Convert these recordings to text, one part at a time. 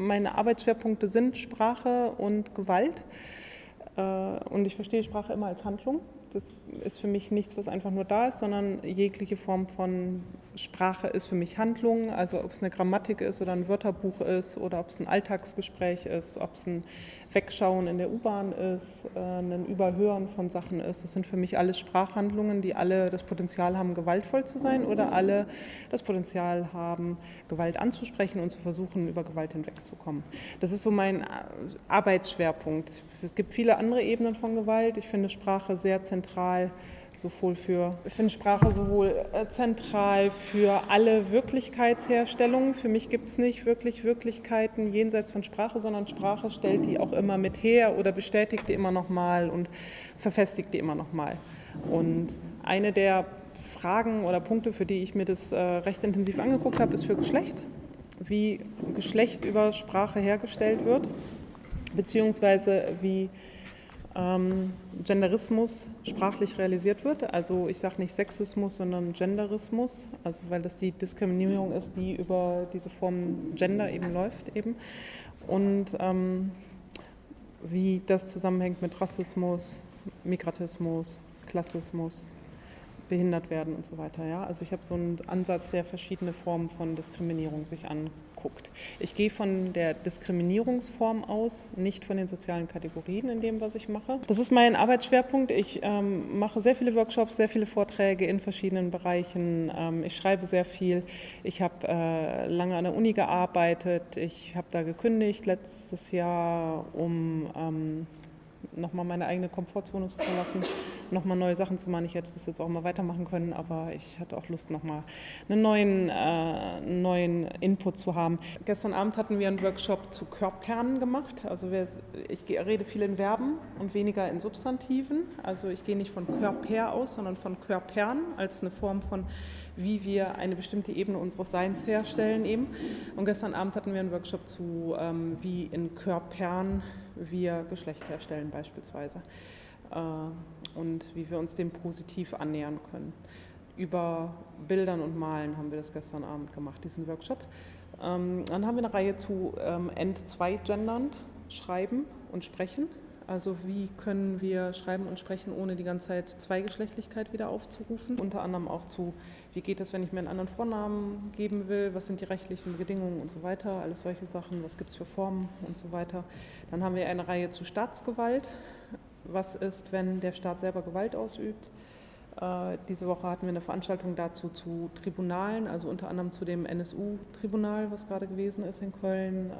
meine Arbeitsschwerpunkte sind Sprache und Gewalt. Äh, und ich verstehe Sprache immer als Handlung. Das ist für mich nichts, was einfach nur da ist, sondern jegliche Form von Sprache ist für mich Handlung. Also ob es eine Grammatik ist oder ein Wörterbuch ist oder ob es ein Alltagsgespräch ist, ob es ein Wegschauen in der U-Bahn ist, äh, ein Überhören von Sachen ist. Das sind für mich alles Sprachhandlungen, die alle das Potenzial haben, gewaltvoll zu sein oder alle das Potenzial haben, Gewalt anzusprechen und zu versuchen, über Gewalt hinwegzukommen. Das ist so mein Arbeitsschwerpunkt. Es gibt viele andere Ebenen von Gewalt. Ich finde Sprache sehr zentral sowohl für, ich finde Sprache sowohl äh, zentral für alle Wirklichkeitsherstellungen. Für mich gibt es nicht wirklich Wirklichkeiten jenseits von Sprache, sondern Sprache stellt die auch immer mit her oder bestätigt die immer nochmal und verfestigt die immer nochmal. Und eine der Fragen oder Punkte, für die ich mir das äh, recht intensiv angeguckt habe, ist für Geschlecht. Wie Geschlecht über Sprache hergestellt wird, beziehungsweise wie ähm, Genderismus sprachlich realisiert wird. Also ich sage nicht Sexismus, sondern Genderismus, also weil das die Diskriminierung ist, die über diese Form Gender eben läuft eben. Und ähm, wie das zusammenhängt mit Rassismus, Migratismus, Klassismus, behindert werden und so weiter. Ja? Also ich habe so einen Ansatz, der verschiedene Formen von Diskriminierung sich anguckt. Ich gehe von der Diskriminierungsform aus, nicht von den sozialen Kategorien in dem, was ich mache. Das ist mein Arbeitsschwerpunkt. Ich ähm, mache sehr viele Workshops, sehr viele Vorträge in verschiedenen Bereichen. Ähm, ich schreibe sehr viel. Ich habe äh, lange an der Uni gearbeitet. Ich habe da gekündigt letztes Jahr, um ähm, nochmal meine eigene Komfortzone zu verlassen, nochmal neue Sachen zu machen. Ich hätte das jetzt auch mal weitermachen können, aber ich hatte auch Lust, nochmal einen neuen, äh, neuen Input zu haben. Gestern Abend hatten wir einen Workshop zu Körpern gemacht. Also wir, ich rede viel in Verben und weniger in Substantiven. Also ich gehe nicht von Körper aus, sondern von Körpern als eine Form von, wie wir eine bestimmte Ebene unseres Seins herstellen eben. Und gestern Abend hatten wir einen Workshop zu, ähm, wie in Körpern wir Geschlecht herstellen beispielsweise äh, und wie wir uns dem positiv annähern können. Über Bildern und Malen haben wir das gestern Abend gemacht, diesen Workshop. Ähm, dann haben wir eine Reihe zu ähm, End-2-Gendernd, Schreiben und Sprechen. Also wie können wir schreiben und sprechen, ohne die ganze Zeit Zweigeschlechtlichkeit wieder aufzurufen. Unter anderem auch zu, wie geht es, wenn ich mir einen anderen Vornamen geben will, was sind die rechtlichen Bedingungen und so weiter, alles solche Sachen, was gibt es für Formen und so weiter. Dann haben wir eine Reihe zu Staatsgewalt. Was ist, wenn der Staat selber Gewalt ausübt? Äh, diese Woche hatten wir eine Veranstaltung dazu zu Tribunalen, also unter anderem zu dem NSU-Tribunal, was gerade gewesen ist in Köln.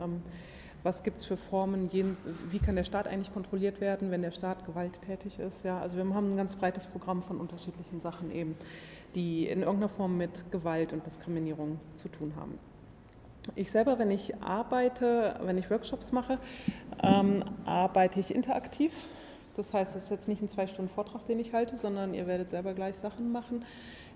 Was gibt es für Formen, wie kann der Staat eigentlich kontrolliert werden, wenn der Staat gewalttätig ist. Ja, also wir haben ein ganz breites Programm von unterschiedlichen Sachen eben, die in irgendeiner Form mit Gewalt und Diskriminierung zu tun haben. Ich selber, wenn ich arbeite, wenn ich Workshops mache, ähm, arbeite ich interaktiv. Das heißt, es ist jetzt nicht ein zwei Stunden Vortrag, den ich halte, sondern ihr werdet selber gleich Sachen machen.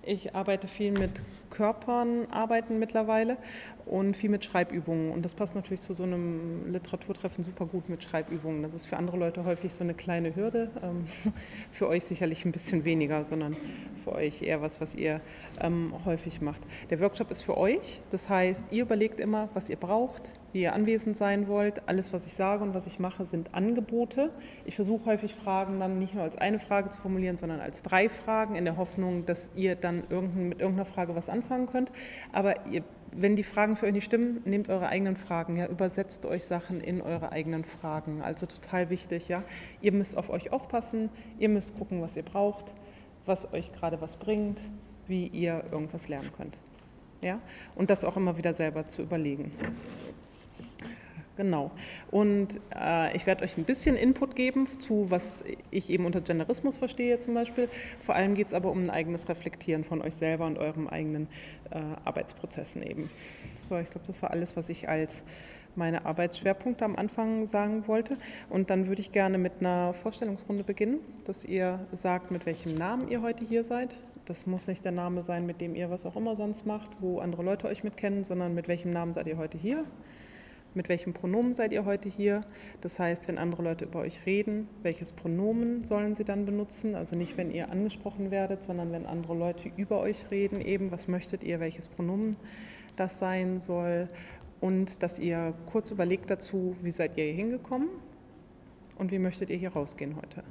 Ich arbeite viel mit Körpern, arbeiten mittlerweile und viel mit Schreibübungen. Und das passt natürlich zu so einem Literaturtreffen super gut mit Schreibübungen. Das ist für andere Leute häufig so eine kleine Hürde, ähm, für euch sicherlich ein bisschen weniger, sondern für euch eher was, was ihr ähm, häufig macht. Der Workshop ist für euch, das heißt, ihr überlegt immer, was ihr braucht, wie ihr anwesend sein wollt. Alles, was ich sage und was ich mache, sind Angebote. Ich versuche häufig Fragen dann nicht nur als eine Frage zu formulieren, sondern als drei Fragen, in der Hoffnung, dass ihr dann mit irgendeiner Frage was anfangen könnt. Aber ihr, wenn die Fragen für euch nicht stimmen, nehmt eure eigenen Fragen, ja, übersetzt euch Sachen in eure eigenen Fragen. Also total wichtig, ja. Ihr müsst auf euch aufpassen, ihr müsst gucken, was ihr braucht, was euch gerade was bringt, wie ihr irgendwas lernen könnt. Ja? Und das auch immer wieder selber zu überlegen. Genau. Und äh, ich werde euch ein bisschen Input geben zu, was ich eben unter Genderismus verstehe zum Beispiel. Vor allem geht es aber um ein eigenes Reflektieren von euch selber und eurem eigenen äh, Arbeitsprozessen eben. So, ich glaube, das war alles, was ich als meine Arbeitsschwerpunkte am Anfang sagen wollte. Und dann würde ich gerne mit einer Vorstellungsrunde beginnen, dass ihr sagt, mit welchem Namen ihr heute hier seid. Das muss nicht der Name sein, mit dem ihr was auch immer sonst macht, wo andere Leute euch mit kennen, sondern mit welchem Namen seid ihr heute hier mit welchem Pronomen seid ihr heute hier. Das heißt, wenn andere Leute über euch reden, welches Pronomen sollen sie dann benutzen? Also nicht, wenn ihr angesprochen werdet, sondern wenn andere Leute über euch reden, eben, was möchtet ihr, welches Pronomen das sein soll. und dass ihr kurz überlegt dazu, wie seid ihr hier hingekommen und wie möchtet ihr hier rausgehen heute.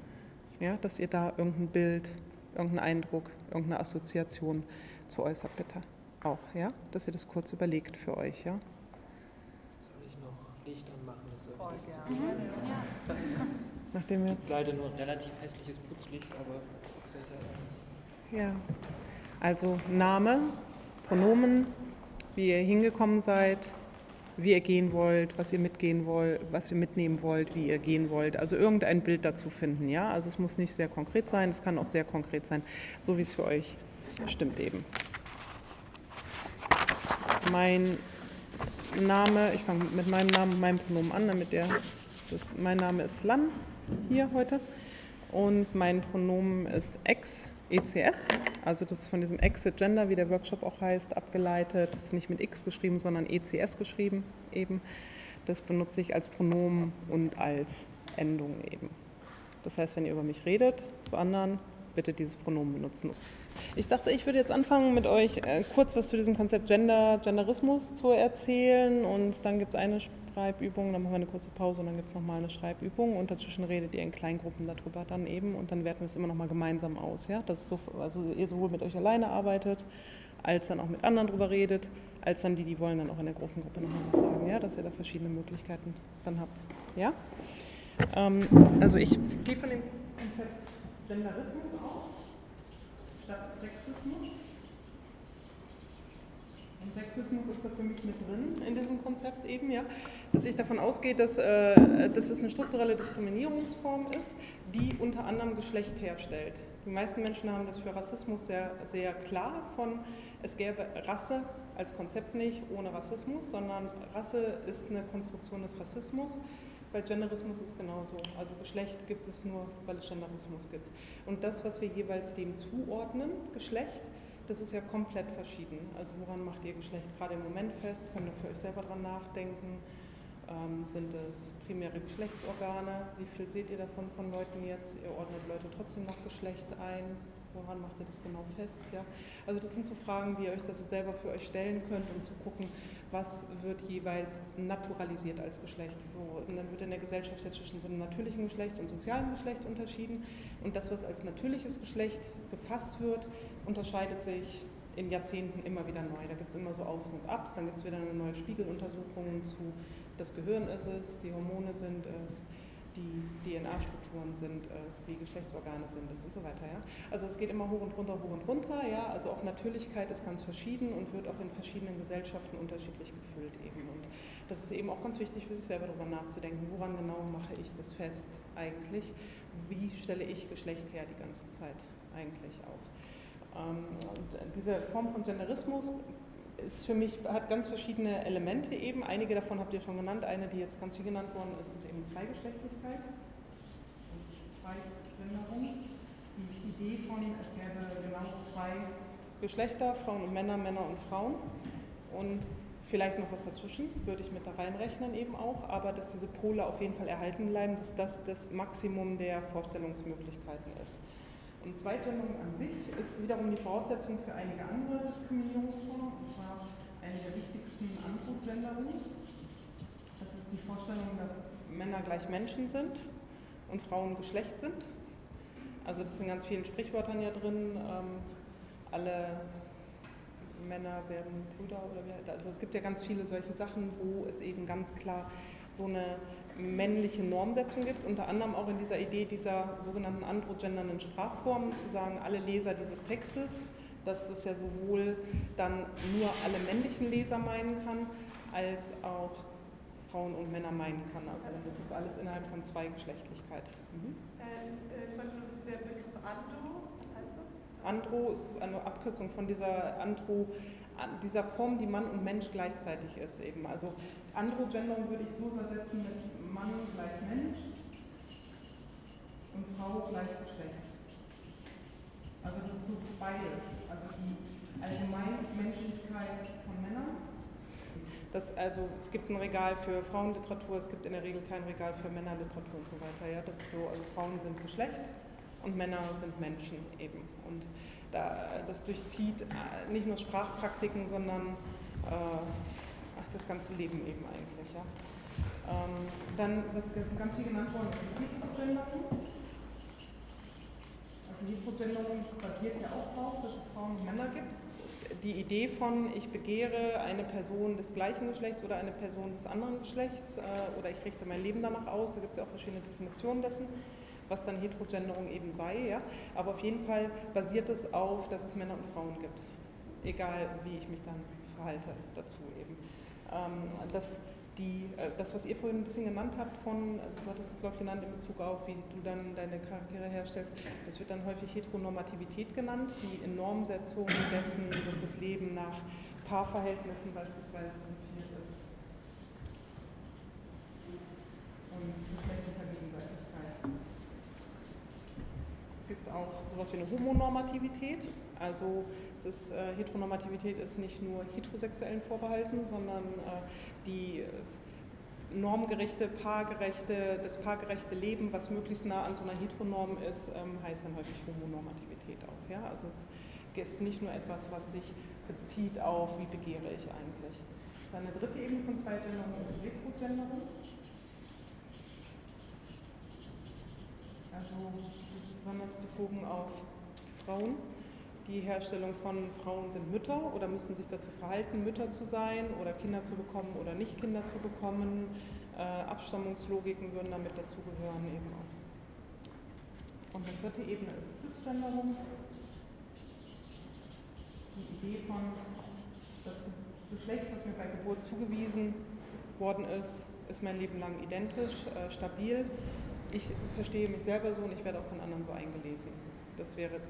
Ja, dass ihr da irgendein Bild, irgendeinen Eindruck, irgendeine Assoziation zu äußert, bitte. Auch, ja, dass ihr das kurz überlegt für euch, ja. Soll ich noch Licht Ja. Nachdem wir leider nur ein relativ hässliches Putzlicht, aber besser ist Ja. Also Name, Pronomen, wie ihr hingekommen seid, wie ihr gehen wollt, was ihr mitgehen wollt, was ihr mitnehmen wollt, wie ihr gehen wollt. Also irgendein Bild dazu finden, ja. Also es muss nicht sehr konkret sein, es kann auch sehr konkret sein, so wie es für euch stimmt eben. Mein Name, ich fange mit meinem Namen, meinem Pronomen an, damit der, das, mein Name ist Lan hier heute und mein Pronomen ist Ex. ECS, also das ist von diesem Exit Gender, wie der Workshop auch heißt, abgeleitet. Das ist nicht mit X geschrieben, sondern ECS geschrieben eben. Das benutze ich als Pronomen und als Endung eben. Das heißt, wenn ihr über mich redet zu anderen, bitte dieses Pronomen benutzen. Ich dachte, ich würde jetzt anfangen, mit euch äh, kurz was zu diesem Konzept Gender, Genderismus zu erzählen und dann gibt es eine Schreibübung, dann machen wir eine kurze Pause und dann gibt es nochmal eine Schreibübung und dazwischen redet ihr in Kleingruppen darüber dann eben und dann werten wir es immer nochmal gemeinsam aus. Ja? Dass so, also ihr sowohl mit euch alleine arbeitet, als dann auch mit anderen drüber redet, als dann die, die wollen, dann auch in der großen Gruppe nochmal was sagen, ja? dass ihr da verschiedene Möglichkeiten dann habt. Ja? Ähm, also ich gehe von dem Konzept Genderismus aus, statt Sexismus. Und Sexismus ist da für mich mit drin in diesem Konzept eben, ja, dass ich davon ausgehe, dass, äh, dass es eine strukturelle Diskriminierungsform ist, die unter anderem Geschlecht herstellt. Die meisten Menschen haben das für Rassismus sehr, sehr klar von, es gäbe Rasse als Konzept nicht ohne Rassismus, sondern Rasse ist eine Konstruktion des Rassismus. Bei Genderismus ist es genauso. Also Geschlecht gibt es nur, weil es Genderismus gibt. Und das, was wir jeweils dem zuordnen, Geschlecht, das ist ja komplett verschieden. Also woran macht ihr Geschlecht gerade im Moment fest? Könnt ihr für euch selber dran nachdenken? Ähm, sind es primäre Geschlechtsorgane? Wie viel seht ihr davon von Leuten jetzt? Ihr ordnet Leute trotzdem noch Geschlecht ein. Woran macht ihr das genau fest? Ja? Also das sind so Fragen, die ihr euch da so selber für euch stellen könnt, um zu gucken, was wird jeweils naturalisiert als Geschlecht. So, und dann wird in der Gesellschaft jetzt zwischen so einem natürlichen Geschlecht und sozialem Geschlecht unterschieden. Und das, was als natürliches Geschlecht gefasst wird, unterscheidet sich in Jahrzehnten immer wieder neu. Da gibt es immer so Aufs und Abs, dann gibt es wieder eine neue Spiegeluntersuchung zu, das Gehirn ist es, die Hormone sind es, die DNA-Strukturen sind es, die Geschlechtsorgane sind es und so weiter. Ja? Also es geht immer hoch und runter, hoch und runter. Ja? Also auch Natürlichkeit ist ganz verschieden und wird auch in verschiedenen Gesellschaften unterschiedlich gefüllt eben. Und das ist eben auch ganz wichtig für sich selber darüber nachzudenken, woran genau mache ich das fest eigentlich? Wie stelle ich Geschlecht her die ganze Zeit eigentlich auch? Ähm, und diese Form von Genderismus ist für mich, hat ganz verschiedene Elemente eben. Einige davon habt ihr schon genannt. Eine, die jetzt ganz viel genannt worden ist, ist eben Zweigeschlechtlichkeit. Zweigenderung. Die Idee von, es gäbe genau zwei Geschlechter, Frauen und Männer, Männer und Frauen. Und vielleicht noch was dazwischen, würde ich mit da reinrechnen eben auch, aber dass diese Pole auf jeden Fall erhalten bleiben, dass das das Maximum der Vorstellungsmöglichkeiten ist. Und Zweitgendung an sich ist wiederum die Voraussetzung für einige andere Diskriminierungsformen, und zwar eine der wichtigsten Androgenderung. Das ist die Vorstellung, dass Männer gleich Menschen sind und Frauen Geschlecht sind. Also das in ganz vielen Sprichwörtern ja drin. Ähm, alle Männer werden Brüder oder also es gibt ja ganz viele solche Sachen, wo es eben ganz klar so eine männliche Normsetzung gibt, unter anderem auch in dieser Idee dieser sogenannten androgendernden Sprachformen, zu sagen, alle Leser dieses Textes, dass es ja sowohl dann nur alle männlichen Leser meinen kann, als auch Frauen und Männer meinen kann. Also das ist alles innerhalb von Zweigeschlechtlichkeit. Mhm. Äh, ich wollte nur wissen, der Begriff Andro, was heißt das? Andro ist eine Abkürzung von dieser Andro dieser Form, die Mann und Mensch gleichzeitig ist eben. Also Androgendern würde ich so übersetzen mit Mann gleich Mensch und Frau gleich Geschlecht. Also das ist so beides. Also die Allgemeinmenschlichkeit von Männern. Das, also es gibt ein Regal für Frauenliteratur, es gibt in der Regel kein Regal für Männerliteratur und so weiter. Ja, das ist so, also Frauen sind Geschlecht und Männer sind Menschen eben. Und das durchzieht äh, nicht nur Sprachpraktiken, sondern äh, ach, das ganze Leben eben eigentlich. Ja. Ähm, dann, was jetzt ganz viel genannt worden ist, ist Heterogenderung. Also Heterogenderung basiert ja auch darauf, dass es Frauen und Männer gibt. Die Idee von, ich begehre eine Person des gleichen Geschlechts oder eine Person des anderen Geschlechts äh, oder ich richte mein Leben danach aus, da gibt es ja auch verschiedene Definitionen dessen was dann Heterogenderung eben sei. Ja? Aber auf jeden Fall basiert es auf, dass es Männer und Frauen gibt, egal wie ich mich dann verhalte dazu eben. Ähm, das, die, äh, das, was ihr vorhin ein bisschen genannt habt von, also du hattest es glaube ich genannt in Bezug auf, wie du dann deine Charaktere herstellst, das wird dann häufig Heteronormativität genannt, die Normsetzung dessen, dass das Leben nach Paarverhältnissen beispielsweise konzipiert ist. Und gibt auch sowas wie eine Homonormativität, also ist, äh, Heteronormativität ist nicht nur Heterosexuellen vorbehalten, sondern äh, die äh, normgerechte, paargerechte, das paargerechte Leben, was möglichst nah an so einer Heteronorm ist, ähm, heißt dann häufig Homonormativität auch. Ja? Also es ist nicht nur etwas, was sich bezieht auf, wie begehre ich eigentlich. Dann eine dritte Ebene von Zweigenderung ist Retrogenderung. Also besonders bezogen auf Frauen. Die Herstellung von Frauen sind Mütter oder müssen sich dazu verhalten, Mütter zu sein oder Kinder zu bekommen oder nicht Kinder zu bekommen. Äh, Abstammungslogiken würden damit dazugehören eben auch. Und die vierte Ebene ist Cisgenderung. Die Idee von das Geschlecht, was mir bei Geburt zugewiesen worden ist, ist mein Leben lang identisch, äh, stabil. Ich verstehe mich selber so und ich werde auch von anderen so eingelesen. Das wäre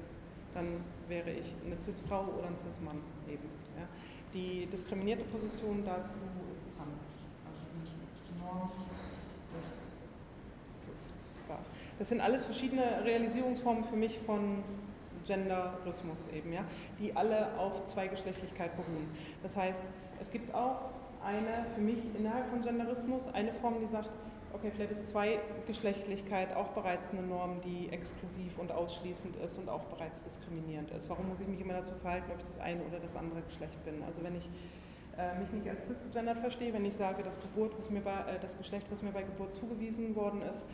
dann wäre ich eine Cis-Frau oder ein Cis-Mann eben. Ja. Die diskriminierte Position dazu ist trans. Also die Norm des Cis. Das sind alles verschiedene Realisierungsformen für mich von Genderismus eben, ja, die alle auf Zweigeschlechtlichkeit beruhen. Das heißt, es gibt auch eine, für mich innerhalb von Genderismus, eine Form, die sagt, okay, vielleicht ist Zweigeschlechtlichkeit auch bereits eine Norm, die exklusiv und ausschließend ist und auch bereits diskriminierend ist. Warum muss ich mich immer dazu verhalten, ob ich das eine oder das andere Geschlecht bin? Also wenn ich äh, mich nicht als cisgendered verstehe, wenn ich sage, das, Geburt, was mir bei, äh, das Geschlecht, was mir bei Geburt zugewiesen worden ist,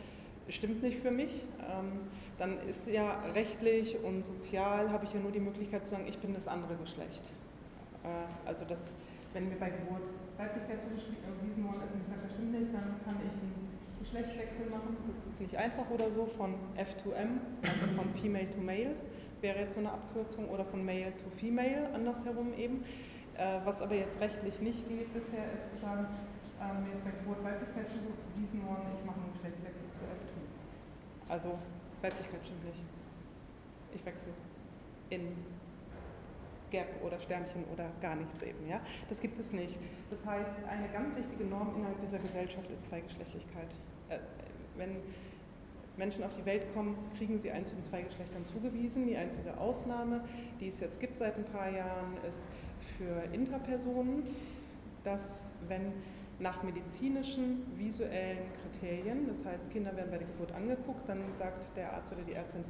stimmt nicht für mich, ähm, dann ist ja rechtlich und sozial, habe ich ja nur die Möglichkeit zu sagen, ich bin das andere Geschlecht. Äh, also das, wenn mir bei Geburt Weiblichkeit zugewiesen worden ist und ich sage, das stimmt nicht, dann kann ich einen Geschlechtswechsel machen. Das ist nicht einfach oder so, von F to M, also von Female to Male, wäre jetzt so eine Abkürzung, oder von Male to Female, andersherum eben. Äh, was aber jetzt rechtlich nicht geht bisher, ist zu sagen, äh, mir ist bei Geburt Weiblichkeit zugewiesen worden, ich mache einen Geschlechtswechsel zu F2. Also Weiblichkeit stimmt nicht. Ich wechsle in Gap oder Sternchen oder gar nichts eben. Ja? Das gibt es nicht. Das heißt, eine ganz wichtige Norm innerhalb dieser Gesellschaft ist Zweigeschlechtlichkeit. Wenn Menschen auf die Welt kommen, kriegen sie eins von zwei Geschlechtern zugewiesen. Die einzige Ausnahme, die es jetzt gibt seit ein paar Jahren, ist für Interpersonen, dass wenn nach medizinischen, visuellen Kriterien, das heißt Kinder werden bei der Geburt angeguckt, dann sagt der Arzt oder die Ärztin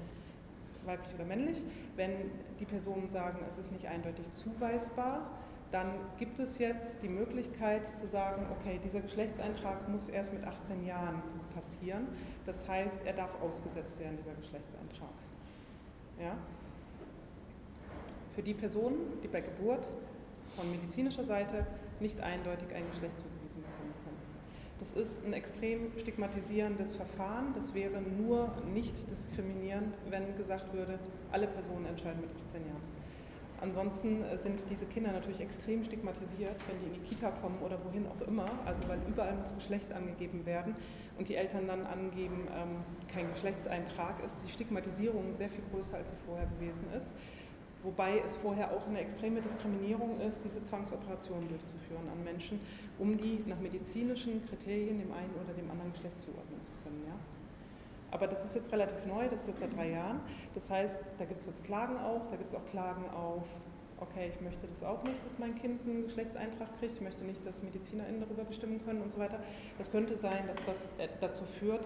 weiblich oder männlich. Wenn die Personen sagen, es ist nicht eindeutig zuweisbar, dann gibt es jetzt die Möglichkeit zu sagen, okay, dieser Geschlechtseintrag muss erst mit 18 Jahren passieren. Das heißt, er darf ausgesetzt werden, dieser Geschlechtseintrag. Ja? Für die Personen, die bei Geburt von medizinischer Seite nicht eindeutig ein Geschlecht zugewiesen bekommen können. Das ist ein extrem stigmatisierendes Verfahren. Das wäre nur nicht diskriminierend, wenn gesagt würde, alle Personen entscheiden mit 18 Jahren. Ansonsten äh, sind diese Kinder natürlich extrem stigmatisiert, wenn die in die Kita kommen oder wohin auch immer, also weil überall muss Geschlecht angegeben werden und die Eltern dann angeben, ähm, kein Geschlechtseintrag, ist die Stigmatisierung sehr viel größer, als sie vorher gewesen ist. Wobei es vorher auch eine extreme Diskriminierung ist, diese Zwangsoperationen durchzuführen an Menschen, um die nach medizinischen Kriterien dem einen oder dem anderen Geschlecht zuordnen zu können. Ja? Aber das ist jetzt relativ neu, das ist jetzt seit drei Jahren. Das heißt, da gibt es jetzt Klagen auch, da gibt es auch Klagen auf, okay, ich möchte das auch nicht, dass mein Kind einen Geschlechtseintrag kriegt, ich möchte nicht, dass MedizinerInnen darüber bestimmen können und so weiter. Das könnte sein, dass das äh, dazu führt,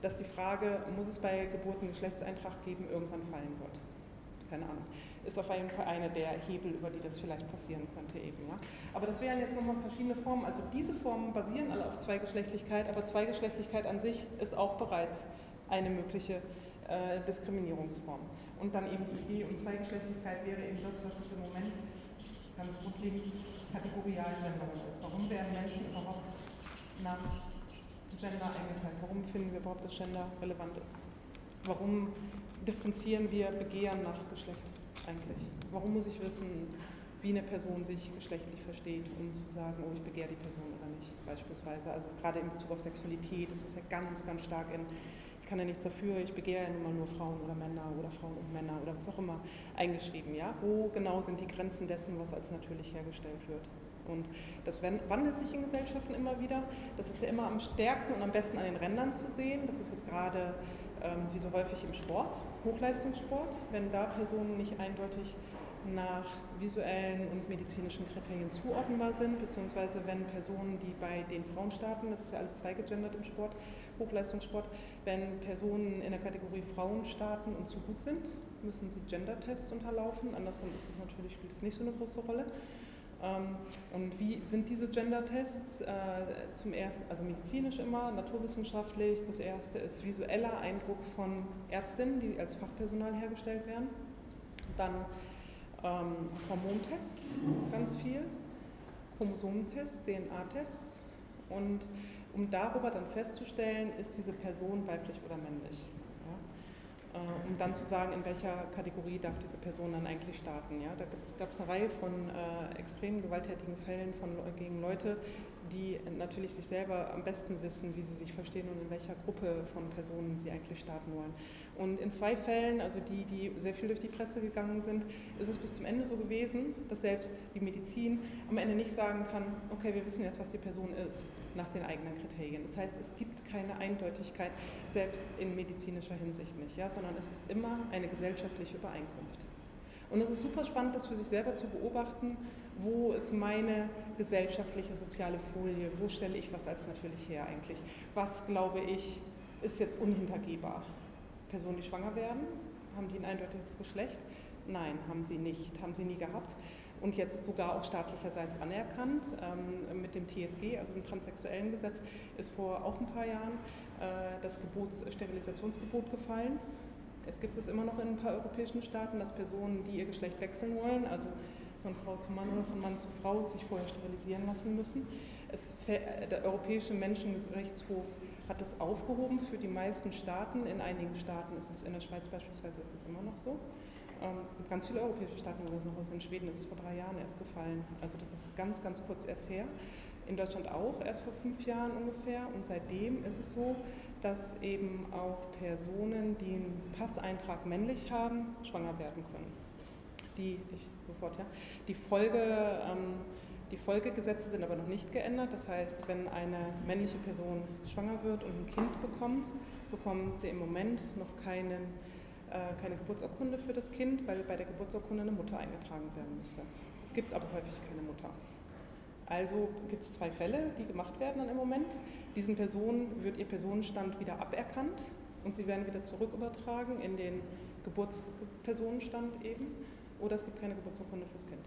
dass die Frage, muss es bei Geburt einen Geschlechtseintrag geben, irgendwann fallen wird. keine Ahnung. Ist auf jeden Fall eine der Hebel, über die das vielleicht passieren könnte eben. Ja. Aber das wären jetzt nochmal verschiedene Formen. Also diese Formen basieren alle auf Zweigeschlechtlichkeit, aber Zweigeschlechtlichkeit an sich ist auch bereits eine mögliche äh, Diskriminierungsform. Und dann eben die Idee und Zweigeschlechtlichkeit wäre eben das, was es im Moment ganz grundlegend kategorial Gender ist. Warum werden Menschen überhaupt nach Gender eingeteilt? Warum finden wir überhaupt, dass Gender relevant ist? Warum differenzieren wir Begehren nach Geschlecht eigentlich? Warum muss ich wissen, wie eine Person sich geschlechtlich versteht, um zu sagen, oh, ich begehre die Person oder nicht, beispielsweise. Also gerade in Bezug auf Sexualität ist es ja ganz, ganz stark in, ich kann ja nichts dafür, ich begehre ja mal nur Frauen oder Männer oder Frauen und Männer oder was auch immer eingeschrieben. Ja? Wo genau sind die Grenzen dessen, was als natürlich hergestellt wird? Und das wandelt sich in Gesellschaften immer wieder. Das ist ja immer am stärksten und am besten an den Rändern zu sehen. Das ist jetzt gerade ähm, wie so häufig im Sport, Hochleistungssport, wenn da Personen nicht eindeutig nach visuellen und medizinischen Kriterien zuordnenbar sind, beziehungsweise wenn Personen, die bei den Frauen starten, das ist ja alles zweigegendert im Sport, Hochleistungssport, wenn Personen in der Kategorie Frauen starten und zu gut sind, müssen sie Gender-Tests unterlaufen. Andersrum ist es natürlich, spielt es nicht so eine große Rolle. Ähm, und wie sind diese Gender-Tests? Äh, zum ersten, also medizinisch immer, naturwissenschaftlich. Das erste ist visueller Eindruck von Ärztinnen, die als Fachpersonal hergestellt werden. Dann ähm, Hormontests, ganz viel, Chromosomentests, DNA-Tests. Und um darüber dann festzustellen, ist diese Person weiblich oder männlich. Äh, um dann zu sagen, in welcher Kategorie darf diese Person dann eigentlich starten. Ja? Da gab es eine Reihe von äh, extrem gewalttätigen Fällen von, gegen Leute, die natürlich sich selber am besten wissen, wie sie sich verstehen und in welcher Gruppe von Personen sie eigentlich starten wollen. Und in zwei Fällen, also die, die sehr viel durch die Presse gegangen sind, ist es bis zum Ende so gewesen, dass selbst die Medizin am Ende nicht sagen kann, okay, wir wissen jetzt, was die Person ist, nach den eigenen Kriterien. Das heißt, es gibt keine Eindeutigkeit, selbst in medizinischer Hinsicht nicht, ja, sondern es ist immer eine gesellschaftliche Übereinkunft. Und es ist super spannend, das für sich selber zu beobachten, wo ist meine gesellschaftliche, soziale Folie, wo stelle ich was als natürlich her eigentlich, was glaube ich ist jetzt unhintergehbar. Personen, die schwanger werden, haben die ein eindeutiges Geschlecht? Nein, haben sie nicht, haben sie nie gehabt und jetzt sogar auch staatlicherseits anerkannt. Ähm, mit dem TSG, also dem transsexuellen Gesetz, ist vor auch ein paar Jahren äh, das Gebots, Sterilisationsgebot gefallen. Es gibt es immer noch in ein paar europäischen Staaten, dass Personen, die ihr Geschlecht wechseln wollen, also von Frau zu Mann oder von Mann zu Frau, sich vorher sterilisieren lassen müssen. Es, der Europäische Menschenrechtshof hat es aufgehoben für die meisten Staaten. In einigen Staaten ist es, in der Schweiz beispielsweise ist es immer noch so. Ähm, es gibt ganz viele europäische Staaten, wo das noch ist. In Schweden ist es vor drei Jahren erst gefallen. Also das ist ganz, ganz kurz erst her. In Deutschland auch erst vor fünf Jahren ungefähr. Und seitdem ist es so, dass eben auch Personen, die einen Passeintrag männlich haben, schwanger werden können. Die, ich, sofort, ja. Die Folge, ähm, die Folgegesetze sind aber noch nicht geändert. Das heißt, wenn eine männliche Person schwanger wird und ein Kind bekommt, bekommt sie im Moment noch keinen äh, keine Geburtsurkunde für das Kind, weil bei der Geburtsurkunde eine Mutter eingetragen werden müsste. Es gibt aber häufig keine Mutter. Also gibt es zwei Fälle, die gemacht werden dann im Moment. Diesen Personen wird ihr Personenstand wieder aberkannt und sie werden wieder zurückübertragen in den Geburtspersonenstand eben. Oder es gibt keine Geburtsurkunde fürs Kind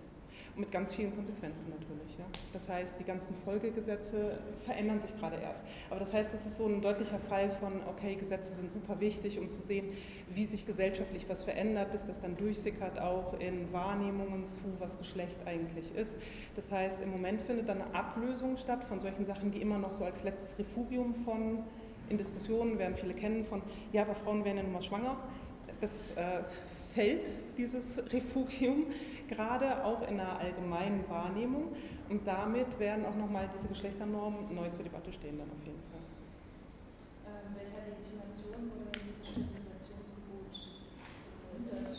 mit ganz vielen Konsequenzen natürlich. Ja. Das heißt, die ganzen Folgegesetze verändern sich gerade erst. Aber das heißt, das ist so ein deutlicher Fall von, okay, Gesetze sind super wichtig, um zu sehen, wie sich gesellschaftlich was verändert, bis das dann durchsickert auch in Wahrnehmungen zu, was Geschlecht eigentlich ist. Das heißt, im Moment findet dann eine Ablösung statt von solchen Sachen, die immer noch so als letztes Refugium von in Diskussionen werden viele kennen von, ja, aber Frauen werden ja nun mal schwanger. Das äh, fällt dieses Refugium gerade auch in der allgemeinen Wahrnehmung und damit werden auch nochmal diese Geschlechternormen neu zur Debatte stehen dann auf jeden Fall. Ähm, welcher Legitimation wurde dieses Sterilisationsgebot begründet?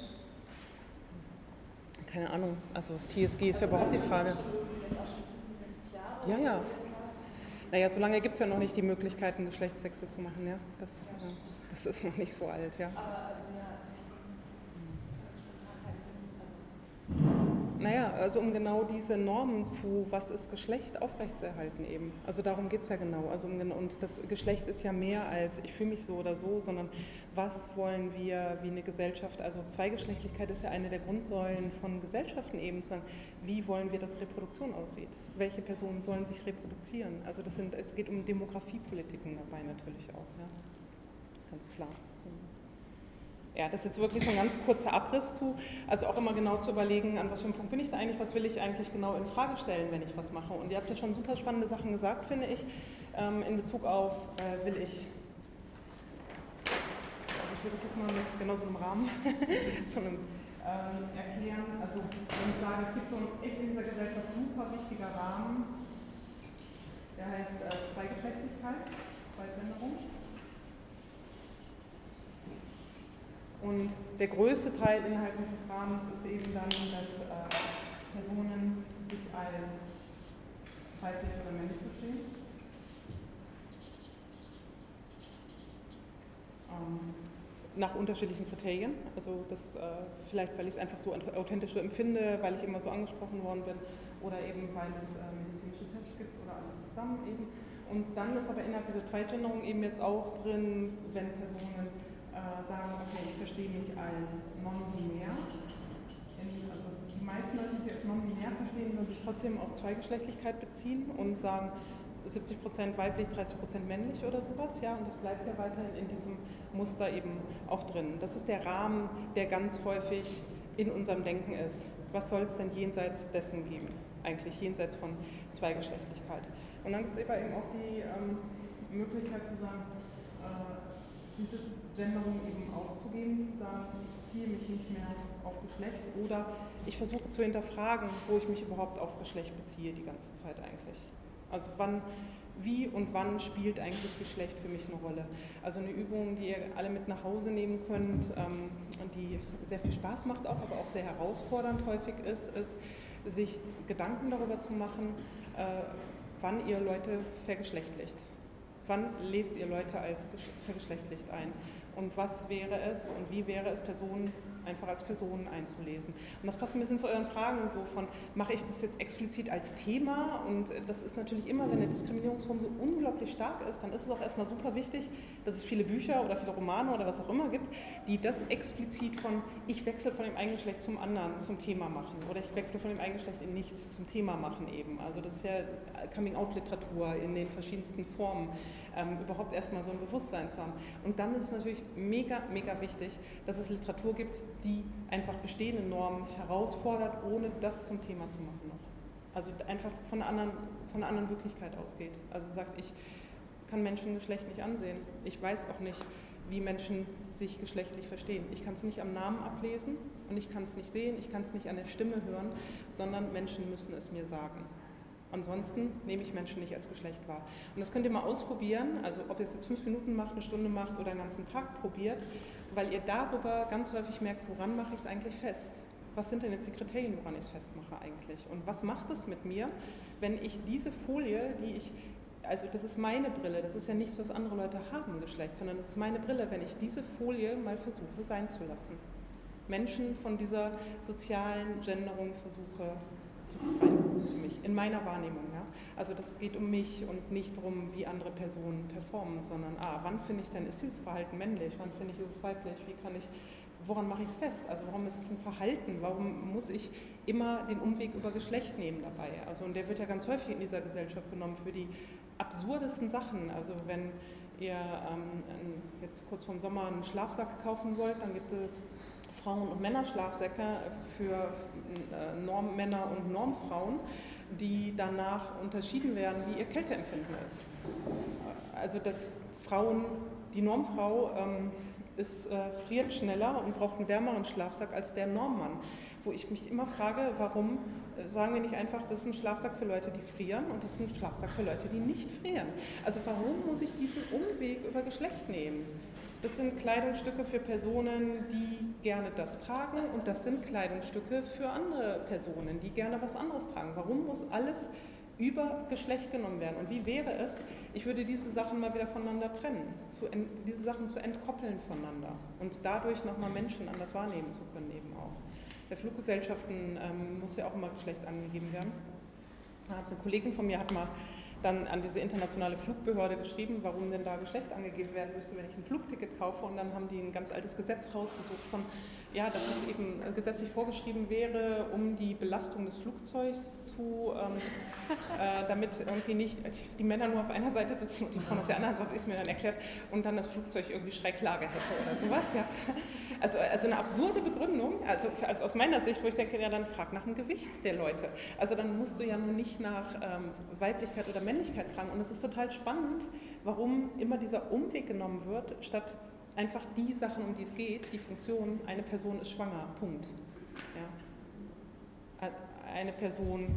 Keine Ahnung, also das TSG ist ja überhaupt die Frage. Ja, ja. Naja, solange gibt es ja noch nicht die Möglichkeit, einen Geschlechtswechsel zu machen, ja. Das, ja, das ist noch nicht so alt, ja. Aber also ja, es ist spontan keinen Sinn. Also Naja, also um genau diese Normen zu, was ist Geschlecht, aufrechtzuerhalten eben. Also darum geht es ja genau. Also um, und das Geschlecht ist ja mehr als ich fühle mich so oder so, sondern was wollen wir wie eine Gesellschaft, also Zweigeschlechtlichkeit ist ja eine der Grundsäulen von Gesellschaften eben, sondern wie wollen wir, dass Reproduktion aussieht? Welche Personen sollen sich reproduzieren? Also das sind, es geht um Demografiepolitiken dabei natürlich auch, ja. Ganz klar. Ja, das ist jetzt wirklich so ein ganz kurzer Abriss zu, also auch immer genau zu überlegen, an was für einem Punkt bin ich da eigentlich, was will ich eigentlich genau in Frage stellen, wenn ich was mache. Und ihr habt ja schon super spannende Sachen gesagt, finde ich, ähm, in Bezug auf, äh, will ich, ich würde das jetzt mal mit genau so einem Rahmen einem, ähm, erklären. Also wenn ich sage, es gibt so einen echt in dieser Gesellschaft super wichtiger Rahmen, der heißt äh, Zweigeschlechtlichkeit, Zweitänderung. Und der größte Teil innerhalb dieses Rahmens ist eben dann, dass äh, Personen sich als weiblich oder männlich verstehen. Ähm, nach unterschiedlichen Kriterien. Also das äh, vielleicht, weil ich es einfach so authentisch empfinde, weil ich immer so angesprochen worden bin oder eben weil es äh, medizinische Tests gibt oder alles zusammen eben. Und dann ist aber innerhalb dieser Zweitgenderung eben jetzt auch drin, wenn Personen äh, sagen, okay, ich verstehe mich als non-binär. Also die meisten Leute, die sich als non-binär verstehen, würden sich trotzdem auf Zweigeschlechtlichkeit beziehen und sagen, 70% weiblich, 30% männlich oder sowas, ja, und das bleibt ja weiterhin in diesem Muster eben auch drin. Das ist der Rahmen, der ganz häufig in unserem Denken ist. Was soll es denn jenseits dessen geben? Eigentlich jenseits von Zweigeschlechtlichkeit. Und dann gibt es eben auch die ähm, Möglichkeit zu sagen, äh, diese Genderung eben aufzugeben, zu sagen, ich beziehe mich nicht mehr auf Geschlecht oder ich versuche zu hinterfragen, wo ich mich überhaupt auf Geschlecht beziehe die ganze Zeit eigentlich. Also wann, wie und wann spielt eigentlich Geschlecht für mich eine Rolle? Also eine Übung, die ihr alle mit nach Hause nehmen könnt, ähm, die sehr viel Spaß macht auch, aber auch sehr herausfordernd häufig ist, ist, sich Gedanken darüber zu machen, äh, wann ihr Leute vergeschlechtlicht. Wann lest ihr Leute als vergeschlechtlicht ein? Und was wäre es und wie wäre es, Personen einfach als Personen einzulesen. Und das passt ein bisschen zu euren Fragen so von, mache ich das jetzt explizit als Thema? Und das ist natürlich immer, wenn eine Diskriminierungsform so unglaublich stark ist, dann ist es auch erstmal super wichtig, dass es viele Bücher oder viele Romane oder was auch immer gibt, die das explizit von, ich wechsle von dem einen Geschlecht zum anderen zum Thema machen oder ich wechsle von dem einen Geschlecht in nichts zum Thema machen eben. Also das ist ja Coming-out-Literatur in den verschiedensten Formen ähm, überhaupt erstmal so ein Bewusstsein zu haben. Und dann ist es natürlich mega, mega wichtig, dass es Literatur gibt, die einfach bestehende Normen herausfordert, ohne das zum Thema zu machen noch. Also einfach von einer anderen, von einer anderen Wirklichkeit ausgeht. Also sagt, ich kann Menschengeschlecht nicht ansehen. Ich weiß auch nicht, wie Menschen sich geschlechtlich verstehen. Ich kann es nicht am Namen ablesen und ich kann es nicht sehen, ich kann es nicht an der Stimme hören, sondern Menschen müssen es mir sagen. Ansonsten nehme ich Menschen nicht als Geschlecht wahr. Und das könnt ihr mal ausprobieren, also ob ihr es jetzt fünf Minuten macht, eine Stunde macht oder einen ganzen Tag probiert, weil ihr darüber ganz häufig merkt, woran mache ich es eigentlich fest? Was sind denn jetzt die Kriterien, woran ich es festmache eigentlich? Und was macht es mit mir, wenn ich diese Folie, die ich, also das ist meine Brille, das ist ja nichts, was andere Leute haben, Geschlecht, sondern das ist meine Brille, wenn ich diese Folie mal versuche sein zu lassen. Menschen von dieser sozialen Genderung versuche zu befreien für mich, in meiner Wahrnehmung. Ja? Also das geht um mich und nicht darum, wie andere Personen performen, sondern ah, wann finde ich denn, ist dieses Verhalten männlich, wann finde ich, ist es weiblich, wie kann ich, woran mache ich es fest? Also warum ist es ein Verhalten? Warum muss ich immer den Umweg über Geschlecht nehmen dabei? Also und der wird ja ganz häufig in dieser Gesellschaft genommen für die absurdesten Sachen. Also wenn ihr ähm, jetzt kurz vorm Sommer einen Schlafsack kaufen wollt, dann gibt es Frauen- und Männerschlafsäcke für äh, Normmänner und Normfrauen, die danach unterschieden werden, wie ihr Kälteempfinden ist. Also dass Frauen, die Normfrau ähm, ist, äh, friert schneller und braucht einen wärmeren Schlafsack als der Normmann. Wo ich mich immer frage, warum äh, sagen wir nicht einfach, das ist ein Schlafsack für Leute, die frieren und das ist ein Schlafsack für Leute, die nicht frieren. Also warum muss ich diesen Umweg über Geschlecht nehmen? Das sind Kleidungsstücke für Personen, die gerne das tragen und das sind Kleidungsstücke für andere Personen, die gerne was anderes tragen. Warum muss alles über Geschlecht genommen werden? Und wie wäre es, ich würde diese Sachen mal wieder voneinander trennen, diese Sachen zu entkoppeln voneinander und dadurch nochmal Menschen anders wahrnehmen zu können eben auch. Bei Fluggesellschaften ähm, muss ja auch immer Geschlecht angegeben werden. Eine Kollegin von mir hat mal dann an diese internationale Flugbehörde geschrieben, warum denn da Geschlecht angegeben werden müsste, wenn ich ein Flugticket kaufe. Und dann haben die ein ganz altes Gesetz rausgesucht von, ja, dass es eben gesetzlich vorgeschrieben wäre, um die Belastung des Flugzeugs zu, ähm, äh, damit irgendwie nicht die Männer nur auf einer Seite sitzen und die Frauen auf der anderen, so ist mir dann erklärt, und dann das Flugzeug irgendwie Schräglage hätte oder sowas. Ja. Also, also eine absurde Begründung, also, also aus meiner Sicht, wo ich denke, ja, dann frag nach dem Gewicht der Leute. Also dann musst du ja nun nicht nach ähm, Weiblichkeit oder Männlichkeit fragen. Und es ist total spannend, warum immer dieser Umweg genommen wird, statt einfach die Sachen, um die es geht, die Funktion, eine Person ist schwanger, Punkt. Ja. Eine Person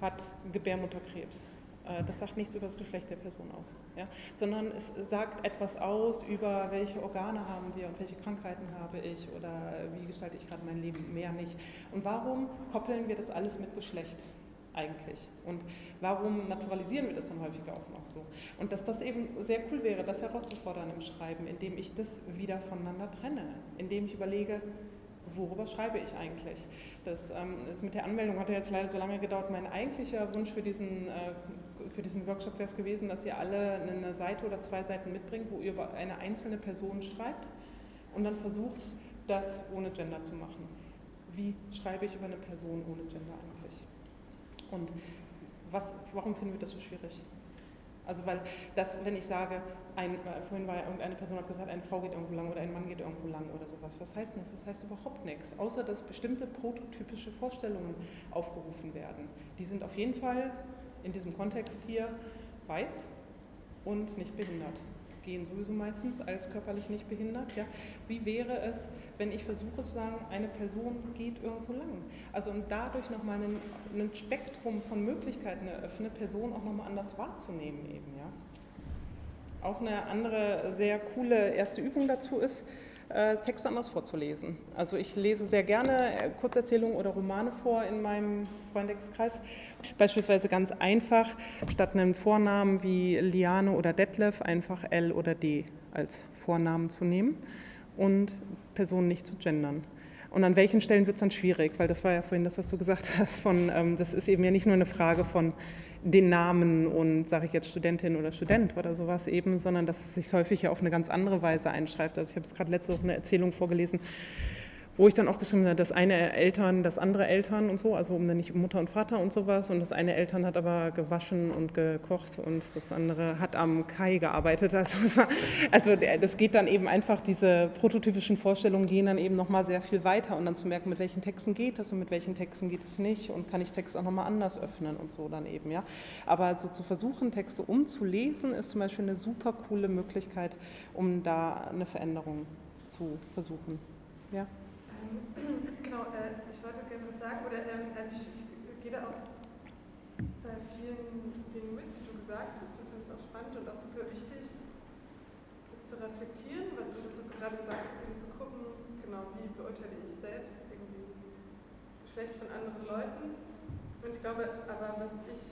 hat Gebärmutterkrebs. Äh, das sagt nichts über das Geschlecht der Person aus, ja? sondern es sagt etwas aus über, welche Organe haben wir und welche Krankheiten habe ich oder wie gestalte ich gerade mein Leben, mehr nicht. Und warum koppeln wir das alles mit Geschlecht? Eigentlich? Und warum naturalisieren wir das dann häufiger auch noch so? Und dass das eben sehr cool wäre, das herauszufordern im Schreiben, indem ich das wieder voneinander trenne, indem ich überlege, worüber schreibe ich eigentlich? Das, ähm, mit der Anmeldung hat ja jetzt leider so lange gedauert. Mein eigentlicher Wunsch für diesen, äh, für diesen Workshop wäre es gewesen, dass ihr alle eine Seite oder zwei Seiten mitbringt, wo ihr über eine einzelne Person schreibt und dann versucht, das ohne Gender zu machen. Wie schreibe ich über eine Person ohne Gender eigentlich? Und was, warum finden wir das so schwierig? Also weil das, wenn ich sage, ein, äh, vorhin war irgendeine Person hat gesagt, eine Frau geht irgendwo lang oder ein Mann geht irgendwo lang oder sowas. Was heißt das? Das heißt überhaupt nichts, außer dass bestimmte prototypische Vorstellungen aufgerufen werden. Die sind auf jeden Fall in diesem Kontext hier weiß und nicht behindert gehen sowieso meistens als körperlich nicht behindert. Ja. Wie wäre es, wenn ich versuche zu sagen, eine Person geht irgendwo lang? Also und dadurch nochmal ein Spektrum von Möglichkeiten eröffne, Personen auch nochmal anders wahrzunehmen eben. Ja. Auch eine andere sehr coole erste Übung dazu ist, Texte anders vorzulesen. Also ich lese sehr gerne äh, Kurzerzählungen oder Romane vor in meinem Freundeskreis. Beispielsweise ganz einfach, statt einem Vornamen wie Liane oder Detlef einfach L oder D als Vornamen zu nehmen und Personen nicht zu gendern. Und an welchen Stellen wird es dann schwierig? Weil das war ja vorhin das, was du gesagt hast, von, ähm, das ist eben ja nicht nur eine Frage von den Namen und sage ich jetzt Studentin oder Student oder sowas eben, sondern dass es sich häufig ja auf eine ganz andere Weise einschreibt. Also ich habe jetzt gerade letzte Woche eine Erzählung vorgelesen, wo ich dann auch geschrieben habe, das eine Eltern, das andere Eltern und so, also um dann nicht Mutter und Vater und sowas. Und das eine Eltern hat aber gewaschen und gekocht und das andere hat am Kai gearbeitet. Also, also das geht dann eben einfach, diese prototypischen Vorstellungen gehen dann eben nochmal sehr viel weiter und dann zu merken, mit welchen Texten geht es und mit welchen Texten geht es nicht und kann ich Texte auch nochmal anders öffnen und so dann eben, ja. Aber so zu versuchen, Texte umzulesen, ist zum Beispiel eine super coole Möglichkeit, um da eine Veränderung zu versuchen. Ja. Genau, äh, ich wollte gerne was sagen, oder ähm, also ich, ich, gehe da auch bei vielen Dingen mit, wie du gesagt hast, ich finde es auch spannend und auch super wichtig, das zu reflektieren, was, was du gerade gesagt hast, eben zu gucken, genau, wie beurteile ich selbst irgendwie Geschlecht von anderen Leuten. Und ich glaube aber, was ich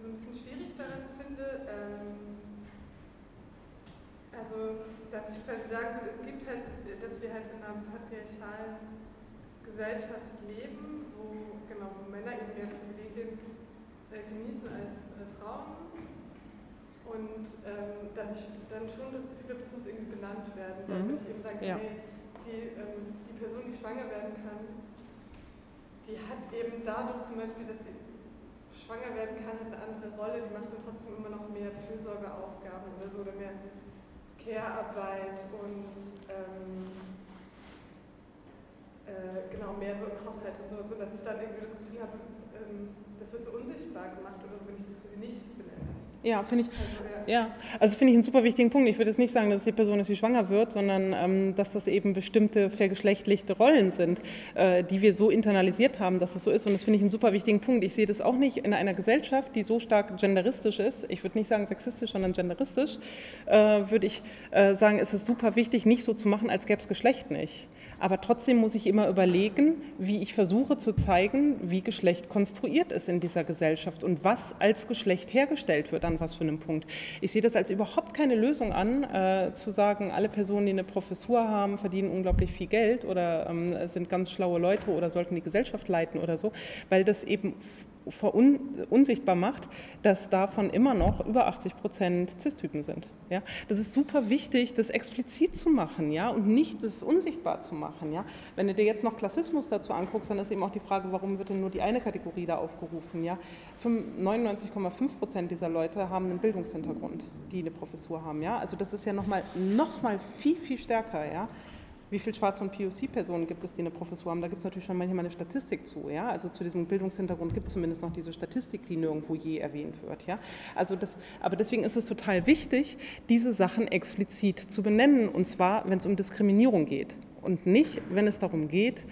so ein bisschen schwierig daran finde, ähm, also, dass ich quasi sagen würde, es gibt halt, dass wir halt in einer patriarchalen Gesellschaft leben, wo, genau, wo Männer eben mehr Privilegien äh, genießen als äh, Frauen. Und ähm, dass ich dann schon das Gefühl habe, das muss irgendwie benannt werden, damit mhm. ich eben sage, ja. hey, die, ähm, die Person, die schwanger werden kann, die hat eben dadurch zum Beispiel, dass sie schwanger werden kann, hat eine andere Rolle, die macht dann trotzdem immer noch mehr Fürsorgeaufgaben oder so oder mehr Care-Arbeit und ähm, äh, genau mehr so im Haushalt und sowas, so dass ich dann irgendwie das Gefühl habe, ähm, das wird so unsichtbar gemacht oder so, wenn ich das quasi nicht benenne. Ja, finde ich, ja. also finde ich einen super wichtigen Punkt. Ich würde jetzt nicht sagen, dass die Person ist, die schwanger wird, sondern ähm, dass das eben bestimmte vergeschlechtlichte Rollen sind, äh, die wir so internalisiert haben, dass es so ist. Und das finde ich einen super wichtigen Punkt. Ich sehe das auch nicht in einer Gesellschaft, die so stark genderistisch ist. Ich würde nicht sagen sexistisch, sondern genderistisch. Äh, würde ich äh, sagen, es ist super wichtig, nicht so zu machen, als gäbe es Geschlecht nicht. Aber trotzdem muss ich immer überlegen, wie ich versuche zu zeigen, wie Geschlecht konstruiert ist in dieser Gesellschaft und was als Geschlecht hergestellt wird an was für einem Punkt. Ich sehe das als überhaupt keine Lösung an, äh, zu sagen, alle Personen, die eine Professur haben, verdienen unglaublich viel Geld oder ähm, sind ganz schlaue Leute oder sollten die Gesellschaft leiten oder so, weil das eben unsichtbar macht, dass davon immer noch über 80 Prozent Cis-Typen sind. Ja? Das ist super wichtig, das explizit zu machen ja? und nicht das unsichtbar zu machen. Ja? Wenn du dir jetzt noch Klassismus dazu anguckst, dann ist eben auch die Frage, warum wird denn nur die eine Kategorie da aufgerufen. Ja? 99,5 Prozent dieser Leute haben einen Bildungshintergrund, die eine Professur haben. Ja? Also das ist ja nochmal noch mal viel, viel stärker. Ja? Wie viele schwarze und POC-Personen gibt es, die eine Professur haben? Da gibt es natürlich schon manchmal eine Statistik zu. Ja? Also zu diesem Bildungshintergrund gibt es zumindest noch diese Statistik, die nirgendwo je erwähnt wird. Ja? Also das, aber deswegen ist es total wichtig, diese Sachen explizit zu benennen, und zwar, wenn es um Diskriminierung geht und nicht, wenn es darum geht,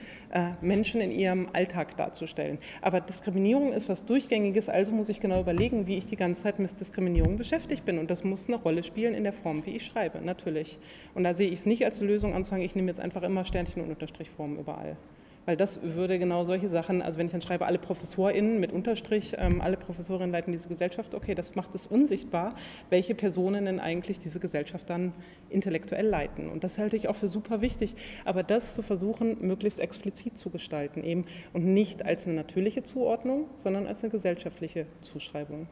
Menschen in ihrem Alltag darzustellen. Aber Diskriminierung ist was Durchgängiges, also muss ich genau überlegen, wie ich die ganze Zeit mit Diskriminierung beschäftigt bin. Und das muss eine Rolle spielen in der Form, wie ich schreibe, natürlich. Und da sehe ich es nicht als Lösung an, zu sagen, ich nehme jetzt einfach immer Sternchen und Unterstrichformen überall weil das würde genau solche Sachen, also wenn ich dann schreibe, alle ProfessorInnen mit Unterstrich, ähm, alle Professorinnen leiten diese Gesellschaft, okay, das macht es unsichtbar, welche Personen denn eigentlich diese Gesellschaft dann intellektuell leiten. Und das halte ich auch für super wichtig, aber das zu versuchen, möglichst explizit zu gestalten eben und nicht als eine natürliche Zuordnung, sondern als eine gesellschaftliche Zuschreibung.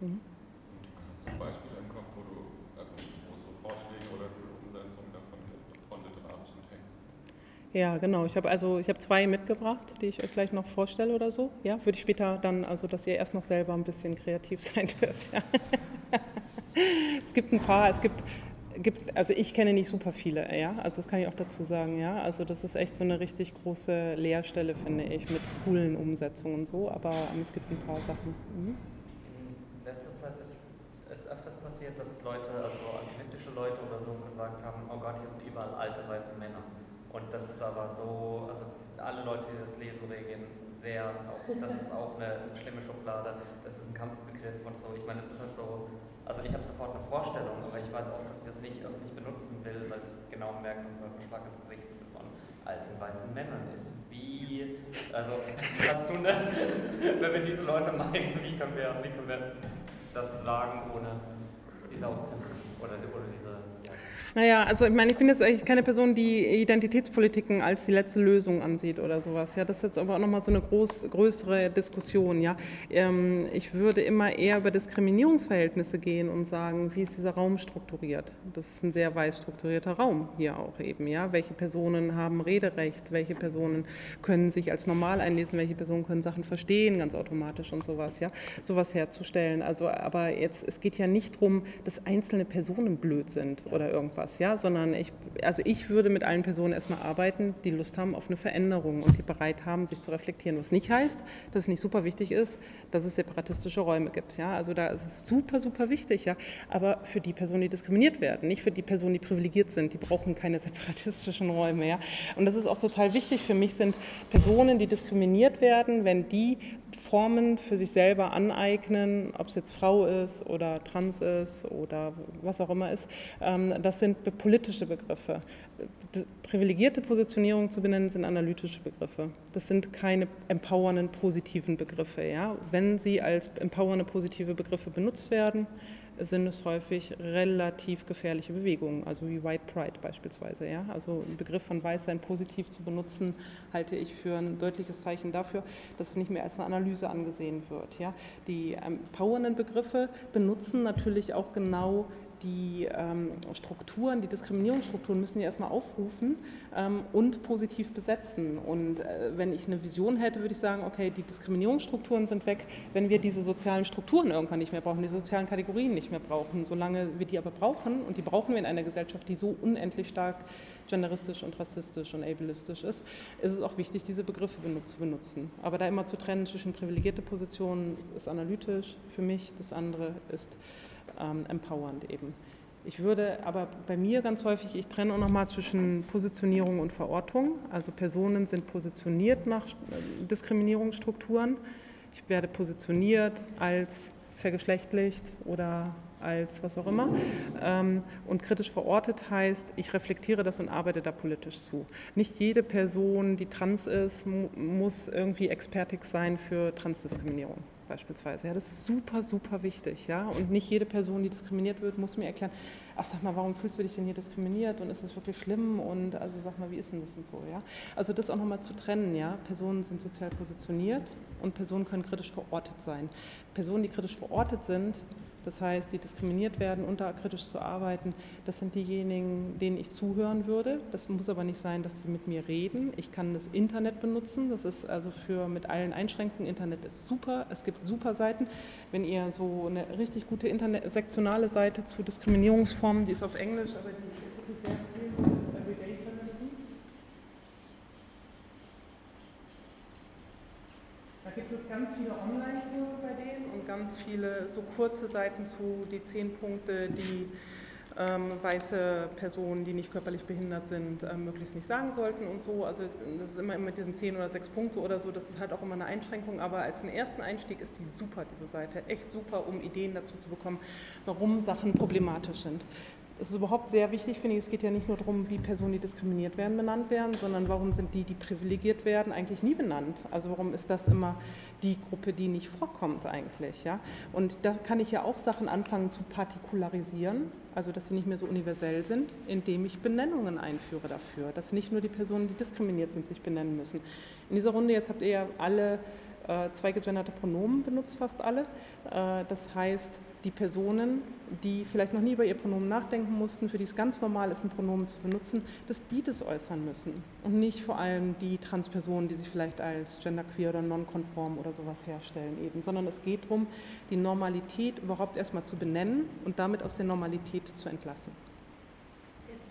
Mhm. Ein Beispiel? Ja, genau. Ich habe also ich habe zwei mitgebracht, die ich euch gleich noch vorstelle oder so. Ja, würde ich später dann, also dass ihr erst noch selber ein bisschen kreativ sein dürft. Ja. es gibt ein paar, es gibt, gibt, also ich kenne nicht super viele, ja, also das kann ich auch dazu sagen, ja. Also das ist echt so eine richtig große Lehrstelle, finde ich, mit coolen Umsetzungen und so, aber ähm, es gibt ein paar Sachen. Mhm. In letzter Zeit ist es öfters passiert, dass Leute, also aktivistische Leute oder so gesagt haben, oh Gott, hier sind überall alte weiße Männer. Das ist aber so, also alle Leute, die das lesen, reagieren sehr auf, das ist auch eine, schlimme Schublade, das ist ein Kampfbegriff und so. Ich meine, es ist halt so, also ich habe sofort eine Vorstellung, aber ich weiß auch, dass ich das nicht öffentlich benutzen will, weil ich genau merke, dass es ein Schlag ins Gesicht von alten weißen Männern ist. Wie, also hast du eine, wenn wir diese Leute meinen, wie können wir, wie können wir das sagen ohne diese Ausgrenzung oder, oder diese naja, also ich meine, ich bin jetzt eigentlich keine Person, die Identitätspolitiken als die letzte Lösung ansieht oder sowas. Ja, das ist jetzt aber auch nochmal so eine groß, größere Diskussion. Ja, ähm, ich würde immer eher über Diskriminierungsverhältnisse gehen und sagen, wie ist dieser Raum strukturiert? Das ist ein sehr weiß strukturierter Raum hier auch eben. Ja, welche Personen haben Rederecht? Welche Personen können sich als normal einlesen? Welche Personen können Sachen verstehen, ganz automatisch und sowas? Ja, sowas herzustellen. Also, aber jetzt es geht ja nicht darum, dass einzelne Personen blöd sind oder irgendwas was, ja, sondern ich, also ich würde mit allen Personen erstmal arbeiten, die Lust haben auf eine Veränderung und die bereit haben, sich zu reflektieren. Was nicht heißt, dass es nicht super wichtig ist, dass es separatistische Räume gibt, ja. Also da ist es super, super wichtig, ja. Aber für die Personen, die diskriminiert werden, nicht für die Personen, die privilegiert sind, die brauchen keine separatistischen Räume, ja. Und das ist auch total wichtig für mich, sind Personen, die diskriminiert werden, wenn die Formen für sich selber aneignen, ob es jetzt Frau ist oder trans ist oder was auch immer ist. Ähm, das sind politische Begriffe. Privilegierte Positionierung zu benennen sind analytische Begriffe. Das sind keine empowernden positiven Begriffe. Ja? Wenn sie als empowernde positive Begriffe benutzt werden, sind es häufig relativ gefährliche Bewegungen, also wie White Pride beispielsweise. Ja? Also den Begriff von Weißsein positiv zu benutzen, halte ich für ein deutliches Zeichen dafür, dass es nicht mehr als eine Analyse angesehen wird. Ja? Die empowernden Begriffe benutzen natürlich auch genau die ähm, Strukturen, die Diskriminierungsstrukturen müssen ja erstmal aufrufen ähm, und positiv besetzen. Und äh, wenn ich eine Vision hätte, würde ich sagen, okay, die Diskriminierungsstrukturen sind weg, wenn wir diese sozialen Strukturen irgendwann nicht mehr brauchen, die sozialen Kategorien nicht mehr brauchen. Solange wir die aber brauchen, und die brauchen wir in einer Gesellschaft, die so unendlich stark genderistisch und rassistisch und ableistisch ist, ist es auch wichtig, diese Begriffe zu benutzen. Aber da immer zu trennen zwischen privilegierte Positionen ist analytisch für mich, das andere ist ähm, empowernd eben. Ich würde aber bei mir ganz häufig, ich trenne auch nochmal zwischen Positionierung und Verortung. Also Personen sind positioniert nach Diskriminierungsstrukturen. Ich werde positioniert als vergeschlechtlicht oder als was auch immer. Ähm, und kritisch verortet heißt, ich reflektiere das und arbeite da politisch zu. Nicht jede Person, die trans ist, muss irgendwie Expertik sein für Transdiskriminierung. Beispielsweise. Ja, das ist super, super wichtig. Ja? Und nicht jede Person, die diskriminiert wird, muss mir erklären, ach sag mal, warum fühlst du dich denn hier diskriminiert und ist das wirklich schlimm und also sag mal, wie ist denn das und so. Ja? Also das auch nochmal zu trennen. Ja? Personen sind sozial positioniert und Personen können kritisch verortet sein. Personen, die kritisch verortet sind, das heißt, die diskriminiert werden und da kritisch zu arbeiten, das sind diejenigen, denen ich zuhören würde. Das muss aber nicht sein, dass sie mit mir reden. Ich kann das Internet benutzen. Das ist also für mit allen Einschränkungen. Internet ist super. Es gibt super Seiten. Wenn ihr so eine richtig gute Internet sektionale Seite zu Diskriminierungsformen, die ist auf Englisch, aber die ist wirklich sehr empfehlenswert, ist Everyday Feminism. Da gibt es ganz viele Online-Kurse bei denen und ganz viele so kurze Seiten zu die zehn Punkte, die ähm, weiße Personen, die nicht körperlich behindert sind, ähm, möglichst nicht sagen sollten und so. Also das ist immer mit diesen zehn oder sechs Punkte oder so, das ist halt auch immer eine Einschränkung, aber als einen ersten Einstieg ist sie super, diese Seite, echt super, um Ideen dazu zu bekommen, warum Sachen problematisch sind es ist überhaupt sehr wichtig, finde ich, es geht ja nicht nur darum, wie Personen, die diskriminiert werden, benannt werden, sondern warum sind die, die privilegiert werden, eigentlich nie benannt. Also warum ist das immer die Gruppe, die nicht vorkommt eigentlich. Ja? Und da kann ich ja auch Sachen anfangen zu partikularisieren, also dass sie nicht mehr so universell sind, indem ich Benennungen einführe dafür, dass nicht nur die Personen, die diskriminiert sind, sich benennen müssen. In dieser Runde jetzt habt ihr ja alle äh, zwei gegenderte Pronomen benutzt, fast alle. Äh, das heißt, die Personen, die vielleicht noch nie über ihr Pronomen nachdenken mussten, für die es ganz normal ist, ein Pronomen zu benutzen, dass die das äußern müssen und nicht vor allem die Transpersonen, die sich vielleicht als genderqueer oder nonkonform oder sowas herstellen eben, sondern es geht darum, die Normalität überhaupt erstmal zu benennen und damit aus der Normalität zu entlassen.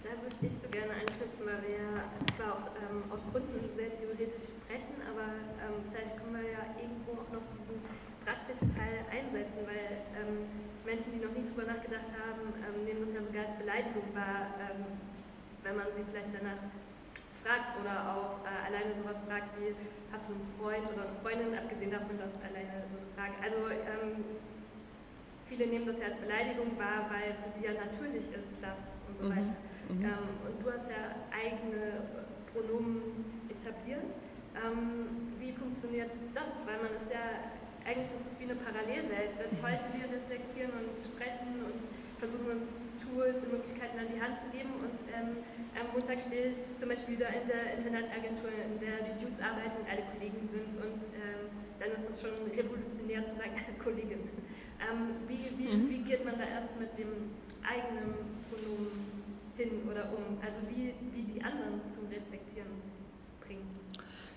Da würde ich so gerne anknüpfen, weil wir ja zwar auch ähm, aus Gründen sehr theoretisch sprechen, aber ähm, vielleicht können wir ja irgendwo auch noch diesen praktischen Teil einsetzen, weil ähm, Menschen, die noch nachgedacht haben, ähm, nehmen das ja sogar als Beleidigung wahr, ähm, wenn man sie vielleicht danach fragt oder auch äh, alleine sowas fragt wie, hast du einen Freund oder eine Freundin, abgesehen davon, dass alleine so eine Frage, also ähm, viele nehmen das ja als Beleidigung wahr, weil für sie ja natürlich ist das und so mhm. weiter. Mhm. Ähm, und du hast ja eigene Pronomen etabliert. Ähm, wie funktioniert das? Weil man ist ja eigentlich ist es wie eine Parallelwelt. Selbst heute wir reflektieren und sprechen und versuchen uns Tools und Möglichkeiten an die Hand zu geben. Und ähm, am Montag stehe ich zum Beispiel wieder in der Internetagentur, in der die Dudes arbeiten und alle Kollegen sind. Und ähm, dann ist es schon revolutionär zu sagen, Kollegin. Ähm, wie, wie, mhm. wie geht man da erst mit dem eigenen Pronomen hin oder um? Also wie, wie die anderen zum Reflektieren?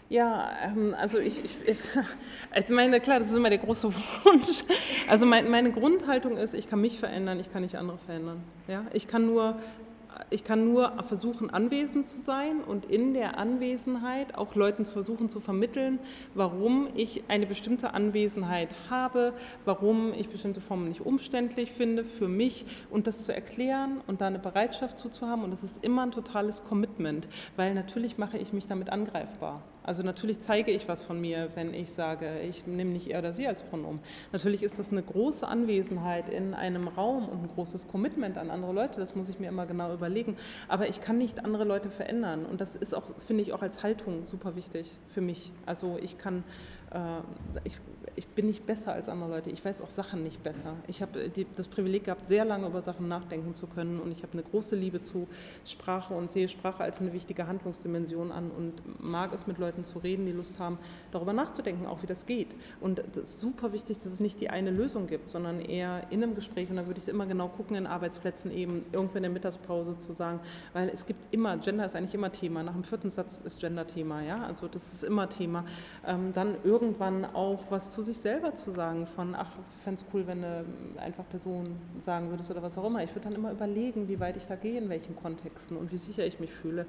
Ja, ähm, also ich, ich, ich, meine, klar, das ist immer der große Wunsch. Also mein, meine Grundhaltung ist, ich kann mich verändern, ich kann nicht andere verändern. Ja? Ich kann nur ich kann nur versuchen, anwesend zu sein und in der Anwesenheit auch Leuten zu versuchen zu vermitteln, warum ich eine bestimmte Anwesenheit habe, warum ich bestimmte Formen nicht umständlich finde für mich und das zu erklären und da eine Bereitschaft zuzuhaben. Und das ist immer ein totales Commitment, weil natürlich mache ich mich damit angreifbar. Also natürlich zeige ich was von mir, wenn ich sage, ich nehme nicht er oder sie als Pronomen. Natürlich ist das eine große Anwesenheit in einem Raum und ein großes Commitment an andere Leute. Das muss ich mir immer genau überlegen. Aber ich kann nicht andere Leute verändern. Und das ist auch, finde ich, auch als Haltung super wichtig für mich. Also ich kann, ich ich bin nicht besser als andere Leute. Ich weiß auch Sachen nicht besser. Ich habe das Privileg gehabt, sehr lange über Sachen nachdenken zu können und ich habe eine große Liebe zu Sprache und sehe Sprache als eine wichtige Handlungsdimension an und mag es mit Leuten zu reden, die Lust haben, darüber nachzudenken, auch wie das geht. Und es ist super wichtig, dass es nicht die eine Lösung gibt, sondern eher in einem Gespräch und da würde ich immer genau gucken, in Arbeitsplätzen eben irgendwann in der Mittagspause zu sagen, weil es gibt immer, Gender ist eigentlich immer Thema. Nach dem vierten Satz ist Gender Thema, ja, also das ist immer Thema. Ähm, dann irgendwann auch was zu sich selber zu sagen von, ach, fände es cool, wenn du einfach Personen sagen würdest oder was auch immer. Ich würde dann immer überlegen, wie weit ich da gehe, in welchen Kontexten und wie sicher ich mich fühle.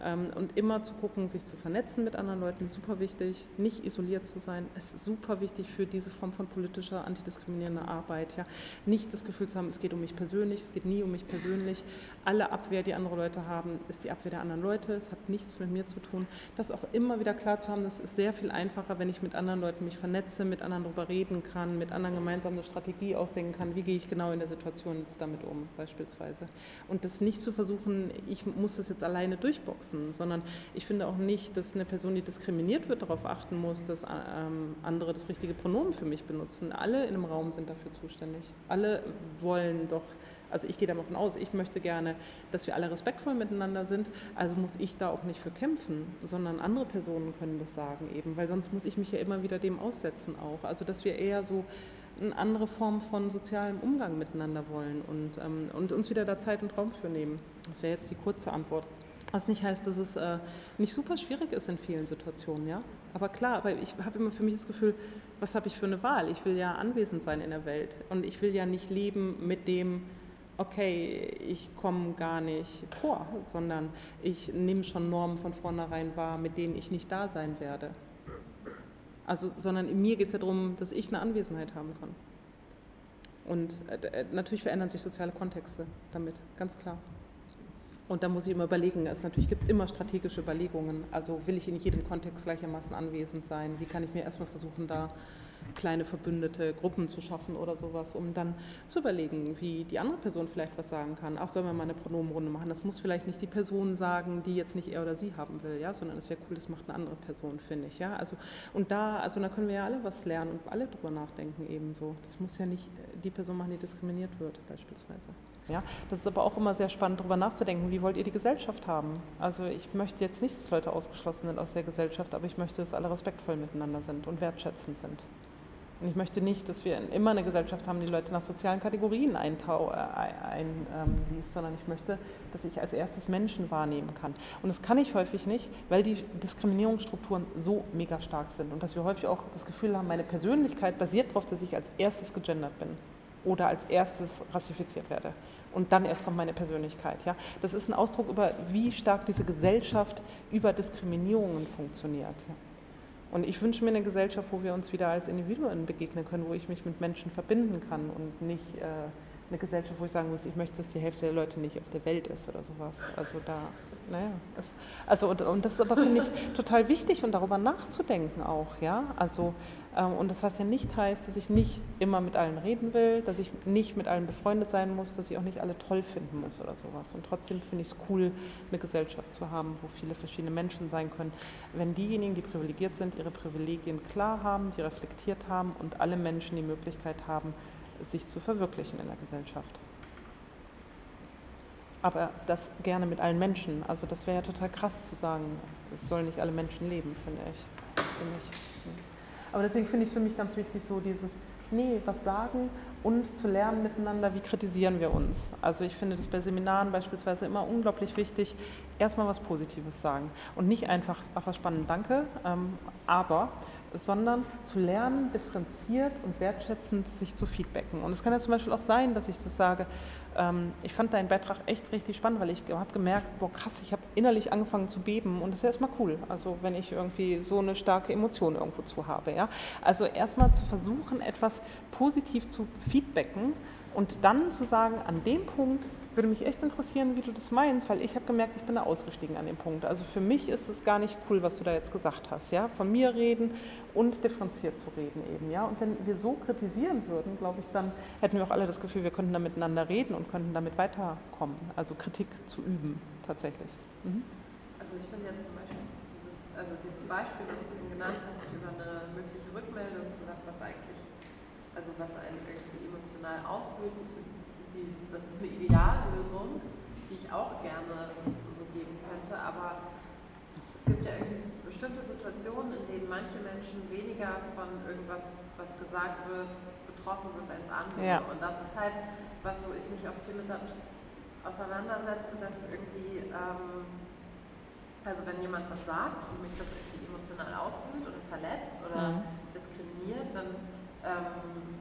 Ähm, und immer zu gucken, sich zu vernetzen mit anderen Leuten, super wichtig. Nicht isoliert zu sein, ist super wichtig für diese Form von politischer, antidiskriminierender Arbeit. Ja. Nicht das Gefühl zu haben, es geht um mich persönlich, es geht nie um mich persönlich. Alle Abwehr, die andere Leute haben, ist die Abwehr der anderen Leute. Es hat nichts mit mir zu tun. Das auch immer wieder klar zu haben, das ist sehr viel einfacher, wenn ich mit mit anderen Leuten mich vernetze, mit anderen darüber reden kann, mit anderen gemeinsam eine Strategie ausdenken kann, wie gehe ich genau in der Situation jetzt damit um, beispielsweise. Und das nicht zu versuchen, ich muss das jetzt alleine durchboxen, sondern ich finde auch nicht, dass eine Person, die diskriminiert wird, darauf achten muss, dass ähm, andere das richtige Pronomen für mich benutzen. Alle in einem Raum sind dafür zuständig. Alle wollen doch also ich gehe davon aus, ich möchte gerne, dass wir alle respektvoll miteinander sind, also muss ich da auch nicht für kämpfen, sondern andere Personen können das sagen eben, weil sonst muss ich mich ja immer wieder dem aussetzen auch. Also dass wir eher so eine andere Form von sozialem Umgang miteinander wollen und, ähm, und uns wieder da Zeit und Raum für nehmen. Das wäre jetzt die kurze Antwort. Was nicht heißt, dass es äh, nicht super schwierig ist in vielen Situationen, ja. Aber klar, aber ich habe immer für mich das Gefühl, was habe ich für eine Wahl? Ich will ja anwesend sein in der Welt und ich will ja nicht leben mit dem, okay, ich komme gar nicht vor, sondern ich nehme schon Normen von vornherein wahr, mit denen ich nicht da sein werde. Also, sondern mir geht es ja darum, dass ich eine Anwesenheit haben kann. Und äh, natürlich verändern sich soziale Kontexte damit, ganz klar. Und da muss ich immer überlegen, also natürlich gibt es immer strategische Überlegungen. Also will ich in jedem Kontext gleichermaßen anwesend sein? Wie kann ich mir erstmal versuchen, da kleine verbündete Gruppen zu schaffen oder sowas, um dann zu überlegen, wie die andere Person vielleicht was sagen kann. Auch sollen wir mal eine Pronomenrunde machen. Das muss vielleicht nicht die Person sagen, die jetzt nicht er oder sie haben will, ja, sondern es wäre cool, das macht eine andere Person, finde ich. Ja? Also, und da, also da können wir ja alle was lernen und alle drüber nachdenken ebenso. Das muss ja nicht die Person machen, die diskriminiert wird, beispielsweise. Ja, das ist aber auch immer sehr spannend, darüber nachzudenken, wie wollt ihr die Gesellschaft haben? Also ich möchte jetzt nicht, dass Leute ausgeschlossen sind aus der Gesellschaft, aber ich möchte, dass alle respektvoll miteinander sind und wertschätzend sind. Und ich möchte nicht, dass wir immer eine Gesellschaft haben, die Leute nach sozialen Kategorien einliest, ein, ähm, sondern ich möchte, dass ich als erstes Menschen wahrnehmen kann. Und das kann ich häufig nicht, weil die Diskriminierungsstrukturen so mega stark sind und dass wir häufig auch das Gefühl haben, meine Persönlichkeit basiert darauf, dass ich als erstes gegendert bin oder als erstes rassifiziert werde. Und dann erst kommt meine Persönlichkeit. Ja? Das ist ein Ausdruck über, wie stark diese Gesellschaft über Diskriminierungen funktioniert. Ja? Und ich wünsche mir eine Gesellschaft, wo wir uns wieder als Individuen begegnen können, wo ich mich mit Menschen verbinden kann und nicht äh, eine Gesellschaft, wo ich sagen muss, ich möchte, dass die Hälfte der Leute nicht auf der Welt ist oder sowas. Also da, naja. Es, also und, und, das ist aber, finde ich, total wichtig und darüber nachzudenken auch, ja. Also und das was ja nicht heißt, dass ich nicht immer mit allen reden will, dass ich nicht mit allen befreundet sein muss, dass ich auch nicht alle toll finden muss oder sowas. Und trotzdem finde ich es cool, eine Gesellschaft zu haben, wo viele verschiedene Menschen sein können. Wenn diejenigen, die privilegiert sind, ihre Privilegien klar haben, die reflektiert haben und alle Menschen die Möglichkeit haben, sich zu verwirklichen in der Gesellschaft. Aber das gerne mit allen Menschen. Also das wäre ja total krass zu sagen, es sollen nicht alle Menschen leben, finde ich. Finde ich. Aber deswegen finde ich es für mich ganz wichtig, so dieses, nee, was sagen und zu lernen miteinander, wie kritisieren wir uns. Also ich finde das bei Seminaren beispielsweise immer unglaublich wichtig, erstmal was Positives sagen und nicht einfach, ach was spannend, danke, ähm, aber sondern zu lernen, differenziert und wertschätzend sich zu feedbacken. Und es kann ja zum Beispiel auch sein, dass ich das sage, ähm, ich fand deinen Beitrag echt richtig spannend, weil ich habe gemerkt, boah krass, ich habe innerlich angefangen zu beben und das ist erstmal cool, also wenn ich irgendwie so eine starke Emotion irgendwo zu habe. Ja? Also erstmal zu versuchen, etwas positiv zu feedbacken und dann zu sagen, an dem Punkt würde mich echt interessieren, wie du das meinst, weil ich habe gemerkt, ich bin da ausgestiegen an dem Punkt. Also für mich ist es gar nicht cool, was du da jetzt gesagt hast, ja, von mir reden und differenziert zu reden eben, ja. Und wenn wir so kritisieren würden, glaube ich, dann hätten wir auch alle das Gefühl, wir könnten da miteinander reden und könnten damit weiterkommen. Also Kritik zu üben, tatsächlich. Mhm. Also ich finde jetzt zum Beispiel dieses, also dieses Beispiel, das du genannt hast über eine mögliche Rückmeldung zu was, was eigentlich, also was einen irgendwie emotional aufwühlt, dies, das ist eine Ideallösung, die ich auch gerne so geben könnte, aber es gibt ja bestimmte Situationen, in denen manche Menschen weniger von irgendwas, was gesagt wird, betroffen sind als andere. Ja. Und das ist halt was, wo ich mich auch viel mit auseinandersetze, dass irgendwie, ähm, also wenn jemand was sagt und mich das irgendwie emotional auffühlt oder verletzt oder mhm. diskriminiert, dann ähm,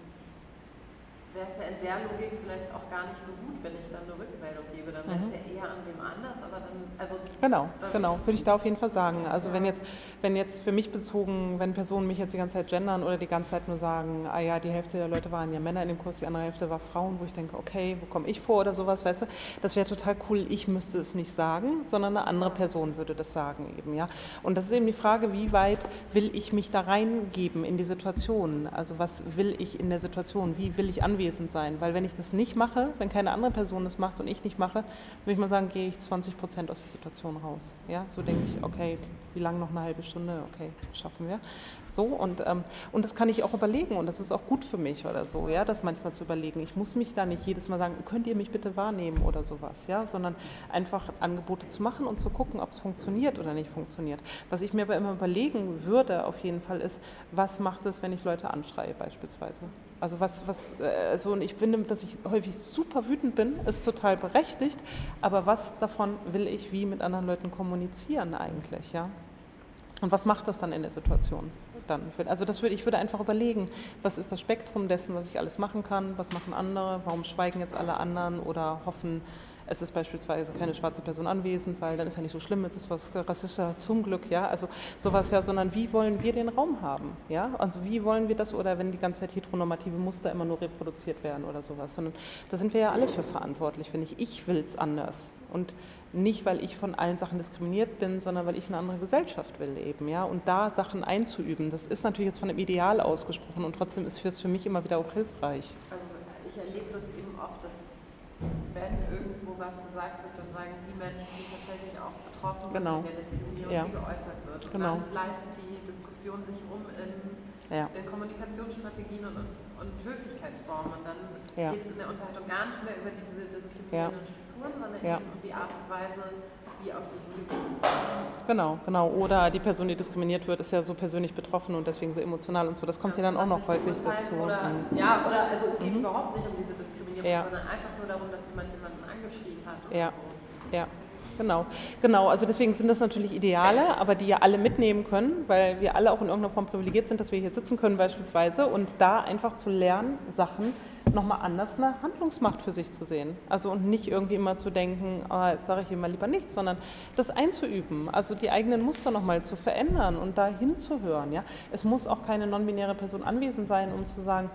wäre es ja in der Logik vielleicht auch gar nicht so gut, wenn ich dann eine Rückmeldung gebe. Dann wäre es Mhm. ja eher an wem anders, aber dann, also Genau, genau, würde ich da auf jeden Fall sagen. Also Ja. wenn jetzt, wenn jetzt für mich bezogen, wenn Personen mich jetzt die ganze Zeit gendern oder die ganze Zeit nur sagen, ah ja, die Hälfte der Leute waren ja Männer in dem Kurs, die andere Hälfte war Frauen, wo ich denke, okay, wo komme ich vor oder sowas, weißt du, das wäre total cool, ich müsste es nicht sagen, sondern eine andere Person würde das sagen eben, ja. Und das ist eben die Frage, wie weit will ich mich da reingeben in die Situation? Also was will ich in der Situation? Wie will ich anwesend sein? Weil wenn ich das nicht mache, wenn keine andere Person das macht und ich nicht mache, würde ich mal sagen, gehe ich 20 Prozent aus der Situation raus. Ja, so denke ich, okay, wie lange noch eine halbe Stunde? Okay, schaffen wir. So und, ähm, und das kann ich auch überlegen und das ist auch gut für mich oder so, ja, das manchmal zu überlegen. Ich muss mich da nicht jedes Mal sagen, könnt ihr mich bitte wahrnehmen oder sowas, ja, sondern einfach Angebote zu machen und zu gucken, ob es funktioniert oder nicht funktioniert. Was ich mir aber immer überlegen würde, auf jeden Fall ist, was macht es, wenn ich Leute anschreie beispielsweise? Also was, was, äh, also und ich finde, dass ich häufig super wütend bin, ist total berechtigt, aber was davon will ich wie mit anderen Leuten kommunizieren eigentlich, ja? Und was macht das dann in der Situation? Dann? Also das würde, ich würde einfach überlegen, was ist das Spektrum dessen, was ich alles machen kann, was machen andere, warum schweigen jetzt alle anderen oder hoffen, es ist beispielsweise keine schwarze Person anwesend, weil dann ist ja nicht so schlimm, jetzt ist was rassistischer zum Glück, ja, also sowas ja, sondern wie wollen wir den Raum haben, ja, also wie wollen wir das oder wenn die ganze Zeit heteronormative Muster immer nur reproduziert werden oder sowas, sondern da sind wir ja alle für verantwortlich, finde ich, ich will es anders. Und nicht, weil ich von allen Sachen diskriminiert bin, sondern weil ich eine andere Gesellschaft will eben, ja, und da Sachen einzuüben, das ist natürlich jetzt von einem Ideal ausgesprochen und trotzdem ist es für mich immer wieder auch hilfreich. Also ich erlebe das eben oft, dass wenn was gesagt wird, dann sagen die Menschen, die tatsächlich auch betroffen sind, Genau. der Diskriminierung, Ja. geäußert wird. Und Genau. dann leitet die Diskussion sich um in, Ja. in Kommunikationsstrategien und, und, Höflichkeitsformen. Und dann Ja. geht es in der Unterhaltung gar nicht mehr über diese diskriminierenden Strukturen, sondern eben um die Art und Weise, wie auf die hingewiesen Genau, genau. Oder die Person, die diskriminiert wird, ist ja so persönlich betroffen und deswegen so emotional und so. Das kommt ja dann auch noch häufig dazu. Oder, Mhm. ja, oder also es geht Mhm. überhaupt nicht um diese Diskriminierung, sondern einfach nur darum, dass jemand jemanden Ja. Ja, genau. Genau, also deswegen sind das natürlich Ideale, aber die ja alle mitnehmen können, weil wir alle auch in irgendeiner Form privilegiert sind, dass wir hier sitzen können beispielsweise und da einfach zu lernen, Sachen nochmal anders eine Handlungsmacht für sich zu sehen. Also und nicht irgendwie immer zu denken, ah, jetzt sage ich immer lieber nichts, sondern das einzuüben, also die eigenen Muster nochmal zu verändern und da hinzuhören. Ja? Es muss auch keine non-binäre Person anwesend sein, um zu sagen,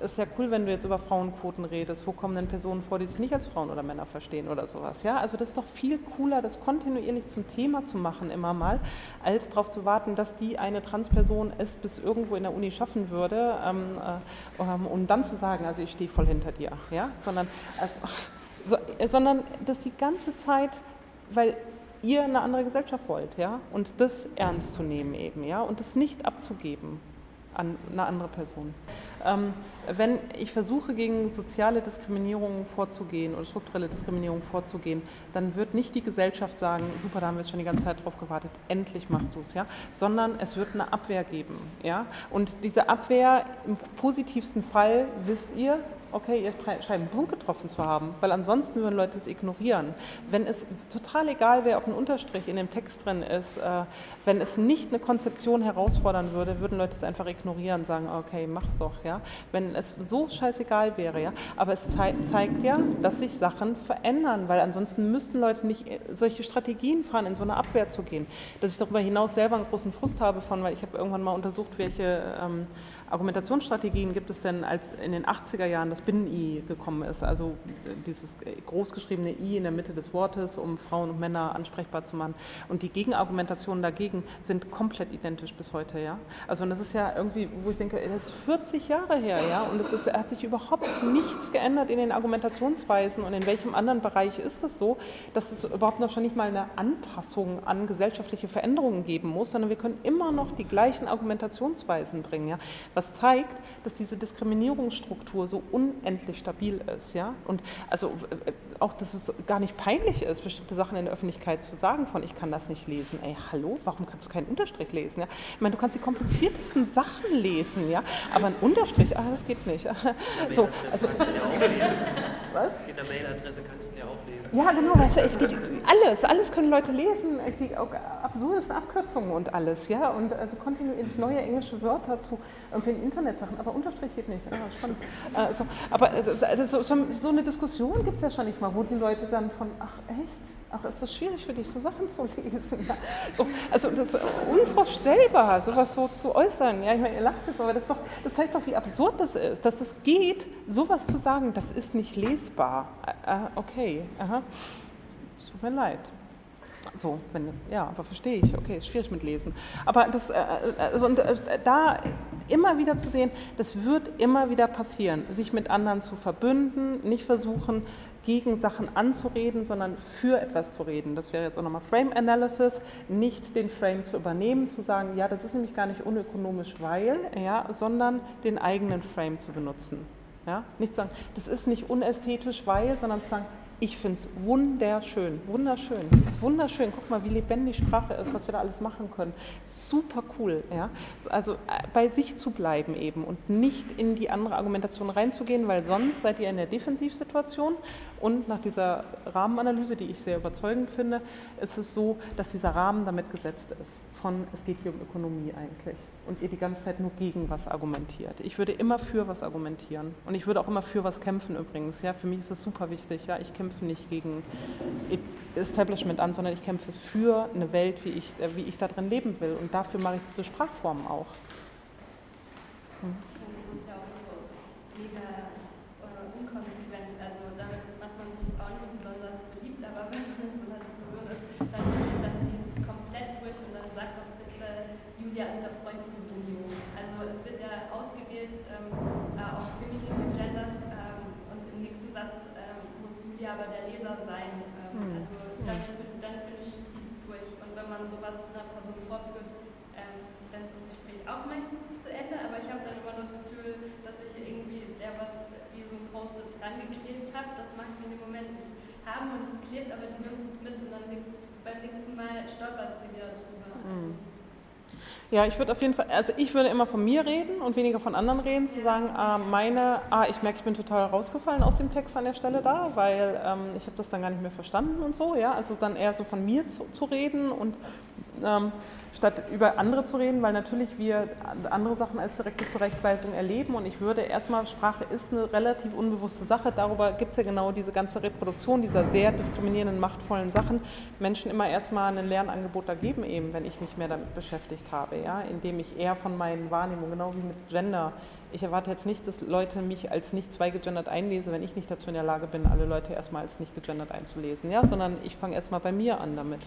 ist ja cool, wenn du jetzt über Frauenquoten redest. Wo kommen denn Personen vor, die sich nicht als Frauen oder Männer verstehen oder sowas? Ja, also das ist doch viel cooler, das kontinuierlich zum Thema zu machen immer mal, als darauf zu warten, dass die eine Transperson es bis irgendwo in der Uni schaffen würde, ähm, äh, um, um dann zu sagen, also ich stehe voll hinter dir, ja, sondern also, so, äh, sondern das die ganze Zeit, weil ihr eine andere Gesellschaft wollt, ja, und das ernst zu nehmen eben, ja, und das nicht abzugeben an eine andere Person. Ähm, wenn ich versuche, gegen soziale Diskriminierung vorzugehen oder strukturelle Diskriminierung vorzugehen, dann wird nicht die Gesellschaft sagen, super, da haben wir jetzt schon die ganze Zeit drauf gewartet, endlich machst du es, ja, sondern es wird eine Abwehr geben, ja, und diese Abwehr im positivsten Fall wisst ihr, okay, ihr scheint einen Punkt getroffen zu haben, weil ansonsten würden Leute es ignorieren. Wenn es total egal wäre, ob ein Unterstrich in dem Text drin ist, äh, wenn es nicht eine Konzeption herausfordern würde, würden Leute es einfach ignorieren, sagen, okay, mach's doch, ja. Wenn es so scheißegal wäre, ja. Aber es zei zeigt ja, dass sich Sachen verändern, weil ansonsten müssten Leute nicht solche Strategien fahren, in so eine Abwehr zu gehen. Dass ich darüber hinaus selber einen großen Frust habe von, weil ich habe irgendwann mal untersucht, welche ähm, Argumentationsstrategien gibt es denn, als in den 80er Jahren das Binnen-I gekommen ist, also dieses großgeschriebene I in der Mitte des Wortes, um Frauen und Männer ansprechbar zu machen. Und die Gegenargumentationen dagegen sind komplett identisch bis heute, ja. Also und das ist ja irgendwie, wo ich denke, das ist 40 Jahre her, ja, und es hat sich überhaupt nichts geändert in den Argumentationsweisen und in welchem anderen Bereich ist es so, dass es überhaupt noch schon nicht mal eine Anpassung an gesellschaftliche Veränderungen geben muss, sondern wir können immer noch die gleichen Argumentationsweisen bringen, ja was zeigt, dass diese Diskriminierungsstruktur so unendlich stabil ist. Ja? Und also auch, dass es gar nicht peinlich ist, bestimmte Sachen in der Öffentlichkeit zu sagen, von ich kann das nicht lesen. Ey, hallo, warum kannst du keinen Unterstrich lesen? Ja? Ich meine, du kannst die kompliziertesten Sachen lesen, ja? aber ein Unterstrich, ah, das geht nicht. So, also, Was? In der Mailadresse kannst du ja auch lesen. Ja, genau, weißt du, es geht alles, alles können Leute lesen, echt die auch absurdesten Abkürzungen und alles, ja, und also kontinuierlich neue englische Wörter zu irgendwelchen Internetsachen, aber Unterstrich geht nicht, ja, spannend. Äh, so, aber äh, so, so, so eine Diskussion gibt es ja schon nicht mal, wo die Leute dann von, ach echt, ach ist das schwierig für dich, so Sachen zu lesen, ja. so, also das ist unvorstellbar, sowas so zu äußern, ja, ich meine, ihr lacht jetzt, aber das, doch, das zeigt doch, wie absurd das ist, dass das geht, sowas zu sagen, das ist nicht lesbar. Äh, äh, okay, aha. Tut mir leid. So, wenn, ja, aber verstehe ich, okay, schwierig mit Lesen. Aber das, äh, also, und, äh, da immer wieder zu sehen, das wird immer wieder passieren, sich mit anderen zu verbünden, nicht versuchen, gegen Sachen anzureden, sondern für etwas zu reden. Das wäre jetzt auch nochmal Frame Analysis, nicht den Frame zu übernehmen, zu sagen, ja, das ist nämlich gar nicht unökonomisch, weil, ja, sondern den eigenen Frame zu benutzen. Ja? Nicht zu sagen, das ist nicht unästhetisch, weil, sondern zu sagen, ich finde es wunderschön, wunderschön. Es ist wunderschön. Guck mal, wie lebendig Sprache ist, was wir da alles machen können. Super cool. Ja? Also äh, bei sich zu bleiben eben und nicht in die andere Argumentation reinzugehen, weil sonst seid ihr in der Defensivsituation. Und nach dieser Rahmenanalyse, die ich sehr überzeugend finde, ist es so, dass dieser Rahmen damit gesetzt ist. Von es geht hier um Ökonomie eigentlich. Und ihr die ganze Zeit nur gegen was argumentiert. Ich würde immer für was argumentieren. Und ich würde auch immer für was kämpfen übrigens. Ja, für mich ist das super wichtig. Ja, ich kämpfe nicht gegen Establishment an, sondern ich kämpfe für eine Welt, wie ich, äh, wie ich da drin leben will. Und dafür mache ich diese Sprachformen auch. Hm. Das ist ja auch so mega äh, unkonsequent. Also damit macht man sich auch nicht besonders beliebt, aber wenn man in so einer Diskussion ist, dann, dann zieht es komplett durch und dann sagt doch bitte, Julia ist der Freund von Julio. Also es wird ja ausgewählt, ähm, äh, auch feminin gegendert ähm, und im nächsten Satz ja aber der Leser sein. Ähm, hm. Also dann, dann finde ich, zieht es durch. Und wenn man sowas einer Person vorführt, ähm, dann ist das Gespräch auch meistens zu Ende, aber ich habe dann immer das Gefühl, dass ich irgendwie der was wie so ein Post-it dran geklebt habe, das mag ich in dem Moment nicht haben und es klebt, aber die nimmt es mit und dann beim nächsten Mal stolpert sie wieder drüber. Hm. Ja, ich würde auf jeden Fall, also ich würde immer von mir reden und weniger von anderen reden, zu sagen, ah, meine, ah, ich merke, ich bin total rausgefallen aus dem Text an der Stelle da, weil ähm, ich habe das dann gar nicht mehr verstanden und so, ja, also dann eher so von mir zu, zu reden und ähm, statt über andere zu reden, weil natürlich wir andere Sachen als direkte Zurechtweisung erleben. Und ich würde erstmal, Sprache ist eine relativ unbewusste Sache, darüber gibt es ja genau diese ganze Reproduktion dieser sehr diskriminierenden, machtvollen Sachen, Menschen immer erstmal ein Lernangebot da geben eben, wenn ich mich mehr damit beschäftigt habe, ja, indem ich eher von meinen Wahrnehmungen, genau wie mit Gender, ich erwarte jetzt nicht, dass Leute mich als nicht zweigegendert einlesen, wenn ich nicht dazu in der Lage bin, alle Leute erstmal als nicht gegendert einzulesen, ja, sondern ich fange erstmal bei mir an damit.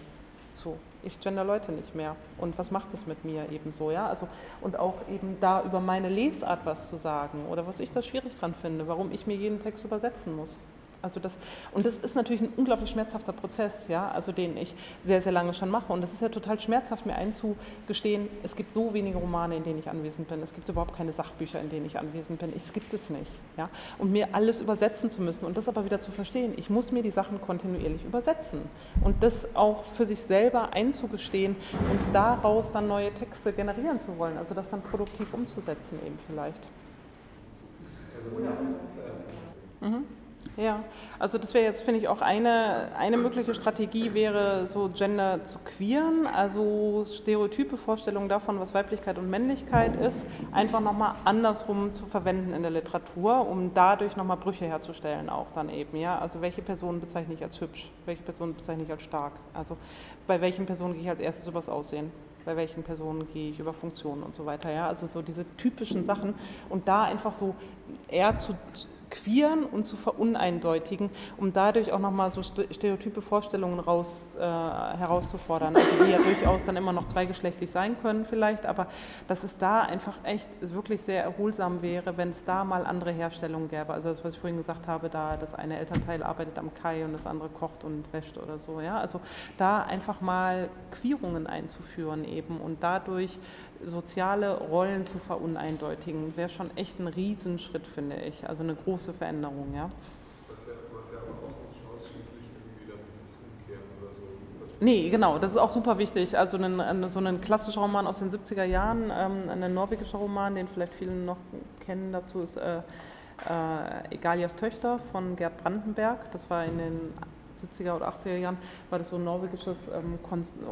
So, ich gender Leute nicht mehr. Und was macht das mit mir eben so, ja? Also, und auch eben da über meine Lesart was zu sagen oder was ich da schwierig dran finde, warum ich mir jeden Text übersetzen muss. Also das, und das ist natürlich ein unglaublich schmerzhafter Prozess, ja, also den ich sehr, sehr lange schon mache. Und das ist ja total schmerzhaft, mir einzugestehen, es gibt so wenige Romane, in denen ich anwesend bin. Es gibt überhaupt keine Sachbücher, in denen ich anwesend bin. Es gibt es nicht. Ja? Und mir alles übersetzen zu müssen und das aber wieder zu verstehen. Ich muss mir die Sachen kontinuierlich übersetzen. Und das auch für sich selber einzugestehen und daraus dann neue Texte generieren zu wollen. Also das dann produktiv umzusetzen eben vielleicht. Mhm. Ja, also das wäre jetzt, finde ich, auch eine, eine mögliche Strategie wäre, so Gender zu queeren, also stereotype Vorstellungen davon, was Weiblichkeit und Männlichkeit ist, einfach nochmal andersrum zu verwenden in der Literatur, um dadurch nochmal Brüche herzustellen auch dann eben, ja. Also welche Personen bezeichne ich als hübsch, welche Personen bezeichne ich als stark, also bei welchen Personen gehe ich als erstes übers Aussehen bei welchen Personen gehe ich über Funktionen und so weiter. Ja? Also so diese typischen Sachen und da einfach so eher zu, queeren und zu veruneindeutigen, um dadurch auch nochmal so stereotype Vorstellungen raus, äh, herauszufordern, also die ja durchaus dann immer noch zweigeschlechtlich sein können vielleicht, aber dass es da einfach echt wirklich sehr erholsam wäre, wenn es da mal andere Herstellungen gäbe. Also das, was ich vorhin gesagt habe, da das eine Elternteil arbeitet am Kai und das andere kocht und wäscht oder so. Ja? Also da einfach mal Queerungen einzuführen eben und dadurch soziale Rollen zu veruneindeutigen, wäre schon echt ein Riesenschritt, finde ich. Also eine große Veränderung, ja. Was ja, aber auch nicht ausschließlich irgendwie dann das Umkehren oder so. Nee, genau, das ist auch super wichtig. Also ein, so ein klassischer Roman aus den 70er Jahren, ähm, ein norwegischer Roman, den vielleicht viele noch kennen dazu, ist äh, äh, Egalias Töchter von Gerd Brandenberg. Das war in den 70er oder 80er Jahren, war das so ein norwegisches ähm,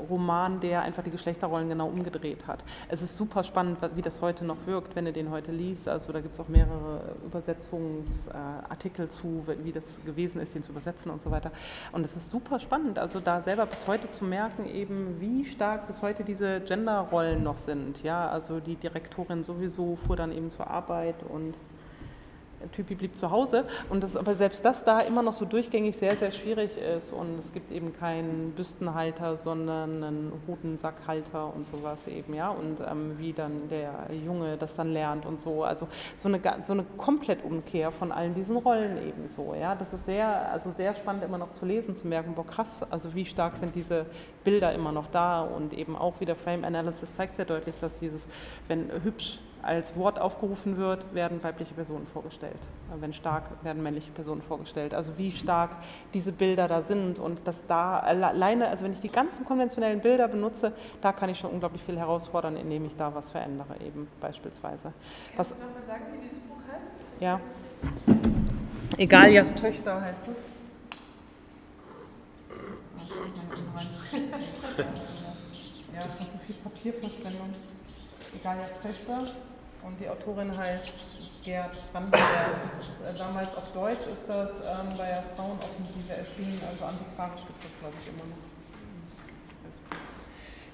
Roman, der einfach die Geschlechterrollen genau umgedreht hat. Es ist super spannend, wie das heute noch wirkt, wenn du den heute liest. Also da gibt es auch mehrere Übersetzungsartikel äh, zu, wie das gewesen ist, den zu übersetzen und so weiter. Und es ist super spannend, also da selber bis heute zu merken, eben wie stark bis heute diese Genderrollen noch sind. Ja, also die Direktorin sowieso fuhr dann eben zur Arbeit und Typi blieb zu Hause. Und das, aber selbst das da immer noch so durchgängig sehr, sehr schwierig ist. Und es gibt eben keinen Büstenhalter, sondern einen Hodensackhalter und sowas eben, ja, und ähm, wie dann der Junge das dann lernt und so, also so eine, so eine Komplettumkehr von allen diesen Rollen eben so, ja, das ist sehr, also sehr spannend immer noch zu lesen, zu merken, boah krass, also wie stark sind diese Bilder immer noch da. Und eben auch wieder Frame Analysis zeigt sehr deutlich, dass dieses, wenn hübsch als Wort aufgerufen wird, werden weibliche Personen vorgestellt. Wenn stark, werden männliche Personen vorgestellt. Also wie stark diese Bilder da sind und dass da alleine, also wenn ich die ganzen konventionellen Bilder benutze, da kann ich schon unglaublich viel herausfordern, indem ich da was verändere eben beispielsweise. Kannst was, du nochmal sagen, wie dieses Buch heißt? Ja. Egalias Töchter heißt es. Ja, es ist so viel Papierverschwendung. Egalias Töchter. Und die Autorin heißt Gerd Brandenberg. Äh, damals auf Deutsch ist das ähm, bei der Frauenoffensive erschienen, also antiquarisch gibt es das, glaube ich, immer noch.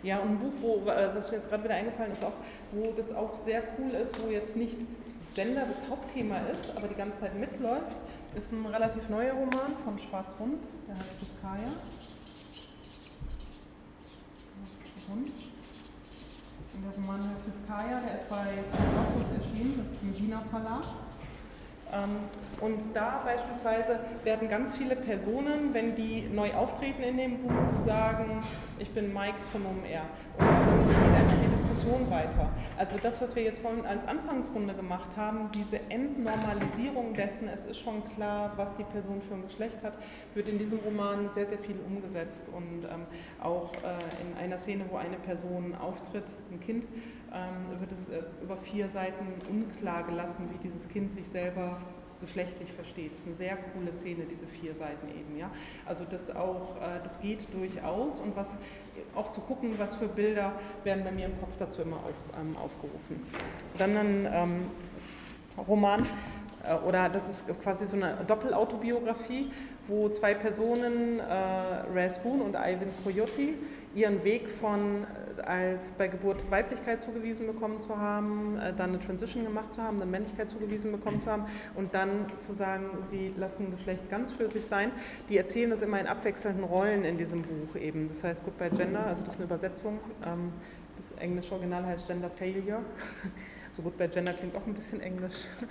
Ja, und ein Buch, wo, äh, was mir jetzt gerade wieder eingefallen ist, auch, wo das auch sehr cool ist, wo jetzt nicht Gender das Hauptthema ist, aber die ganze Zeit mitläuft, ist ein relativ neuer Roman von Schwarz-Rund, der heißt Biskaya. Der Roman heißt Fiskaya, der ist bei Colossus erschienen, das ist ein Wiener Verlag. Ähm, und da beispielsweise werden ganz viele Personen, wenn die neu auftreten in dem Buch, sagen, ich bin Mike von OMR. Und dann Diskussion weiter. Also das, was wir jetzt vorhin als Anfangsrunde gemacht haben, diese Entnormalisierung dessen, es ist schon klar, was die Person für ein Geschlecht hat, wird in diesem Roman sehr, sehr viel umgesetzt. Und ähm, auch äh, in einer Szene, wo eine Person auftritt, ein Kind, ähm, wird es äh, über vier Seiten unklar gelassen, wie dieses Kind sich selber geschlechtlich versteht. Das ist eine sehr coole Szene, diese vier Seiten eben. Ja? Also das auch, äh, das geht durchaus und was auch zu gucken, was für Bilder werden bei mir im Kopf dazu immer auf, ähm, aufgerufen. Dann ein ähm, Roman äh, oder das ist quasi so eine Doppelautobiografie, wo zwei Personen, äh, Raz Boone und Ivan Coyote, ihren Weg von als bei Geburt Weiblichkeit zugewiesen bekommen zu haben, äh, dann eine Transition gemacht zu haben, dann Männlichkeit zugewiesen bekommen zu haben und dann zu sagen, sie lassen Geschlecht ganz für sich sein. Die erzählen das immer in abwechselnden Rollen in diesem Buch eben. Das heißt Goodbye Gender, also das ist eine Übersetzung. Ähm, das englische Original heißt Gender Failure. So gut bei Gender klingt auch ein bisschen englisch.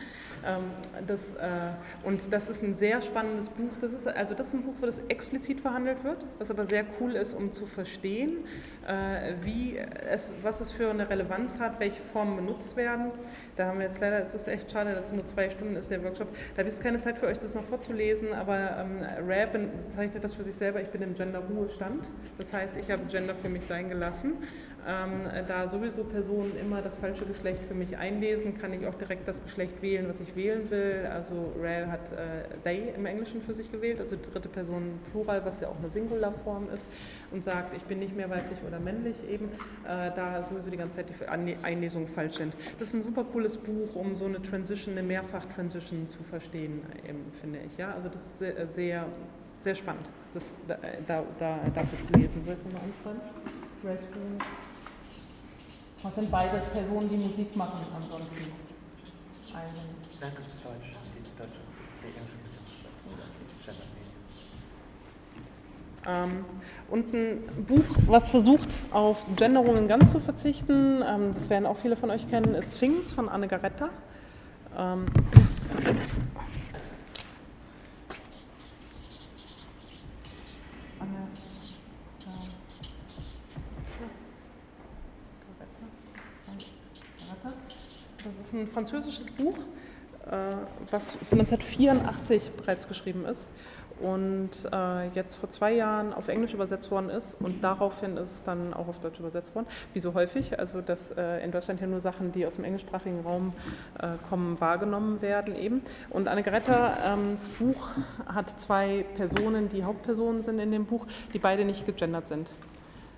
Ähm, das, äh, und das ist ein sehr spannendes Buch. Das ist, also das ist ein Buch, wo das explizit verhandelt wird, was aber sehr cool ist, um zu verstehen, äh, wie es, was es für eine Relevanz hat, welche Formen benutzt werden. Da haben wir jetzt leider, es ist echt schade, dass es nur zwei Stunden ist, der Workshop. Da habe ich keine Zeit für euch, das noch vorzulesen, aber ähm, Rare bezeichnet das für sich selber, ich bin im Gender-Ruhestand. Das heißt, ich habe Gender für mich sein gelassen ähm, da sowieso Personen immer das falsche Geschlecht für mich einlesen, kann ich auch direkt das Geschlecht wählen, was ich wählen will. Also Rare hat äh, they im Englischen für sich gewählt, also dritte Person Plural, was ja auch eine Singularform ist und sagt, ich bin nicht mehr weiblich oder männlich eben, äh, da sowieso die ganze Zeit die Einlesungen falsch sind. Das ist ein super cooles Buch, um so eine Transition, eine Mehrfach-Transition zu verstehen, finde ich. Ja? Also das ist sehr, sehr, sehr spannend, das da, da, da, dafür zu lesen. Soll ich nochmal anfangen? Grace das sind beides Personen, die Musik machen ansonsten. Nein, das ist Deutsch. Die deutsche, die Ähm, und ein Buch, was versucht, auf Genderungen ganz zu verzichten, ähm, das werden auch viele von euch kennen, ist Sphinx von Anne Garetta. Ähm, das ist ist ein französisches Buch, äh, was 1984 bereits geschrieben ist und äh, jetzt vor zwei Jahren auf Englisch übersetzt worden ist und daraufhin ist es dann auch auf Deutsch übersetzt worden, wie so häufig. Also dass äh, in Deutschland ja nur Sachen, die aus dem englischsprachigen Raum äh, kommen, wahrgenommen werden eben. Und Anne-Greta, ähm, das Buch hat zwei Personen, die Hauptpersonen sind in dem Buch, die beide nicht gegendert sind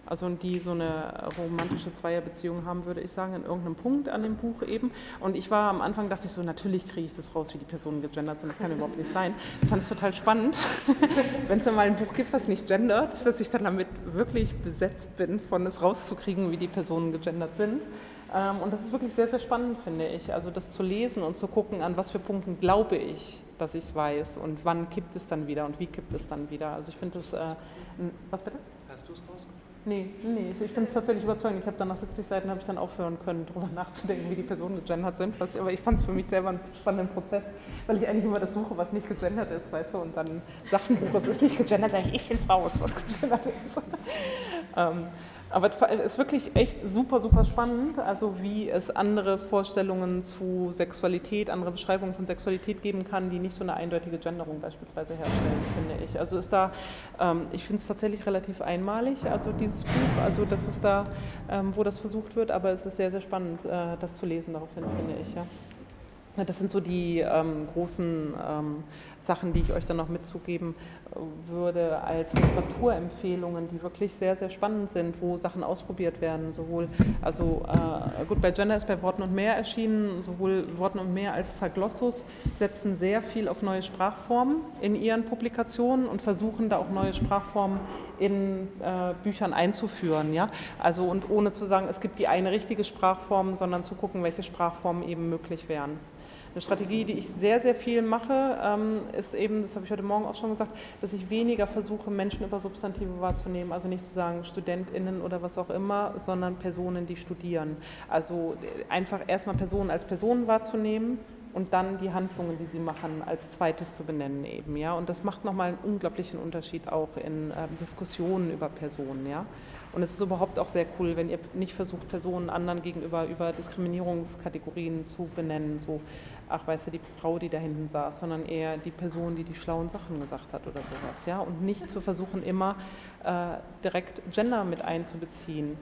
also die so eine romantische Zweierbeziehung haben, würde ich sagen, an irgendeinem Punkt an dem Buch eben. Und ich war am Anfang, dachte ich so, natürlich kriege ich das raus, wie die Personen gegendert sind, das kann überhaupt nicht sein. Ich fand es total spannend, wenn es dann mal ein Buch gibt, was nicht gendert, dass ich dann damit wirklich besetzt bin, von es rauszukriegen, wie die Personen gegendert sind. Ähm, und das ist wirklich sehr, sehr spannend, finde ich. Also das zu lesen und zu gucken, an was für Punkten glaube ich, dass ich es weiß und wann kippt es dann wieder und wie kippt es dann wieder. Also ich finde das, äh, was bitte? Hast du es rausgefunden? Nee, nee, ich finde es tatsächlich überzeugend. Ich habe dann nach 70 Seiten habe ich dann aufhören können, darüber nachzudenken, wie die Personen gegendert sind. Was, aber ich fand es für mich selber einen spannenden Prozess, weil ich eigentlich immer das suche, was nicht gegendert ist, weißt du, und dann sagt ein Buch, es ist nicht gegendert, sage ich, ich finde es raus, was gegendert ist. Ähm, aber es ist wirklich echt super, super spannend, also wie es andere Vorstellungen zu Sexualität, andere Beschreibungen von Sexualität geben kann, die nicht so eine eindeutige Genderung beispielsweise herstellen, finde ich. Also ist da, ähm, ich finde es tatsächlich relativ einmalig, also dieses Buch, also das ist da, ähm, wo das versucht wird, aber es ist sehr, sehr spannend, äh, das zu lesen daraufhin, finde ich, ja. Das sind so die ähm, großen ähm, Sachen, die ich euch dann noch mitzugeben würde als Literaturempfehlungen, die wirklich sehr, sehr spannend sind, wo Sachen ausprobiert werden. Sowohl, also äh, gut, bei Gender ist bei Worten und Mehr erschienen, sowohl Worten und Mehr als Zaglossus setzen sehr viel auf neue Sprachformen in ihren Publikationen und versuchen da auch neue Sprachformen in äh, Büchern einzuführen. Ja? Also und ohne zu sagen, es gibt die eine richtige Sprachform, sondern zu gucken, welche Sprachformen eben möglich wären. Eine Strategie, die ich sehr, sehr viel mache, ähm, ist eben, das habe ich heute Morgen auch schon gesagt, dass ich weniger versuche, Menschen über Substantive wahrzunehmen. Also nicht zu sagen StudentInnen oder was auch immer, sondern Personen, die studieren. Also einfach erstmal Personen als Personen wahrzunehmen und dann die Handlungen, die sie machen, als zweites zu benennen eben, ja. Und das macht nochmal einen unglaublichen Unterschied auch in äh, Diskussionen über Personen, ja. Und es ist überhaupt auch sehr cool, wenn ihr nicht versucht, Personen anderen gegenüber über Diskriminierungskategorien zu benennen, so, ach, weißt du, die Frau, die da hinten saß, sondern eher die Person, die die schlauen Sachen gesagt hat oder sowas, ja. Und nicht zu versuchen, immer äh, direkt Gender mit einzubeziehen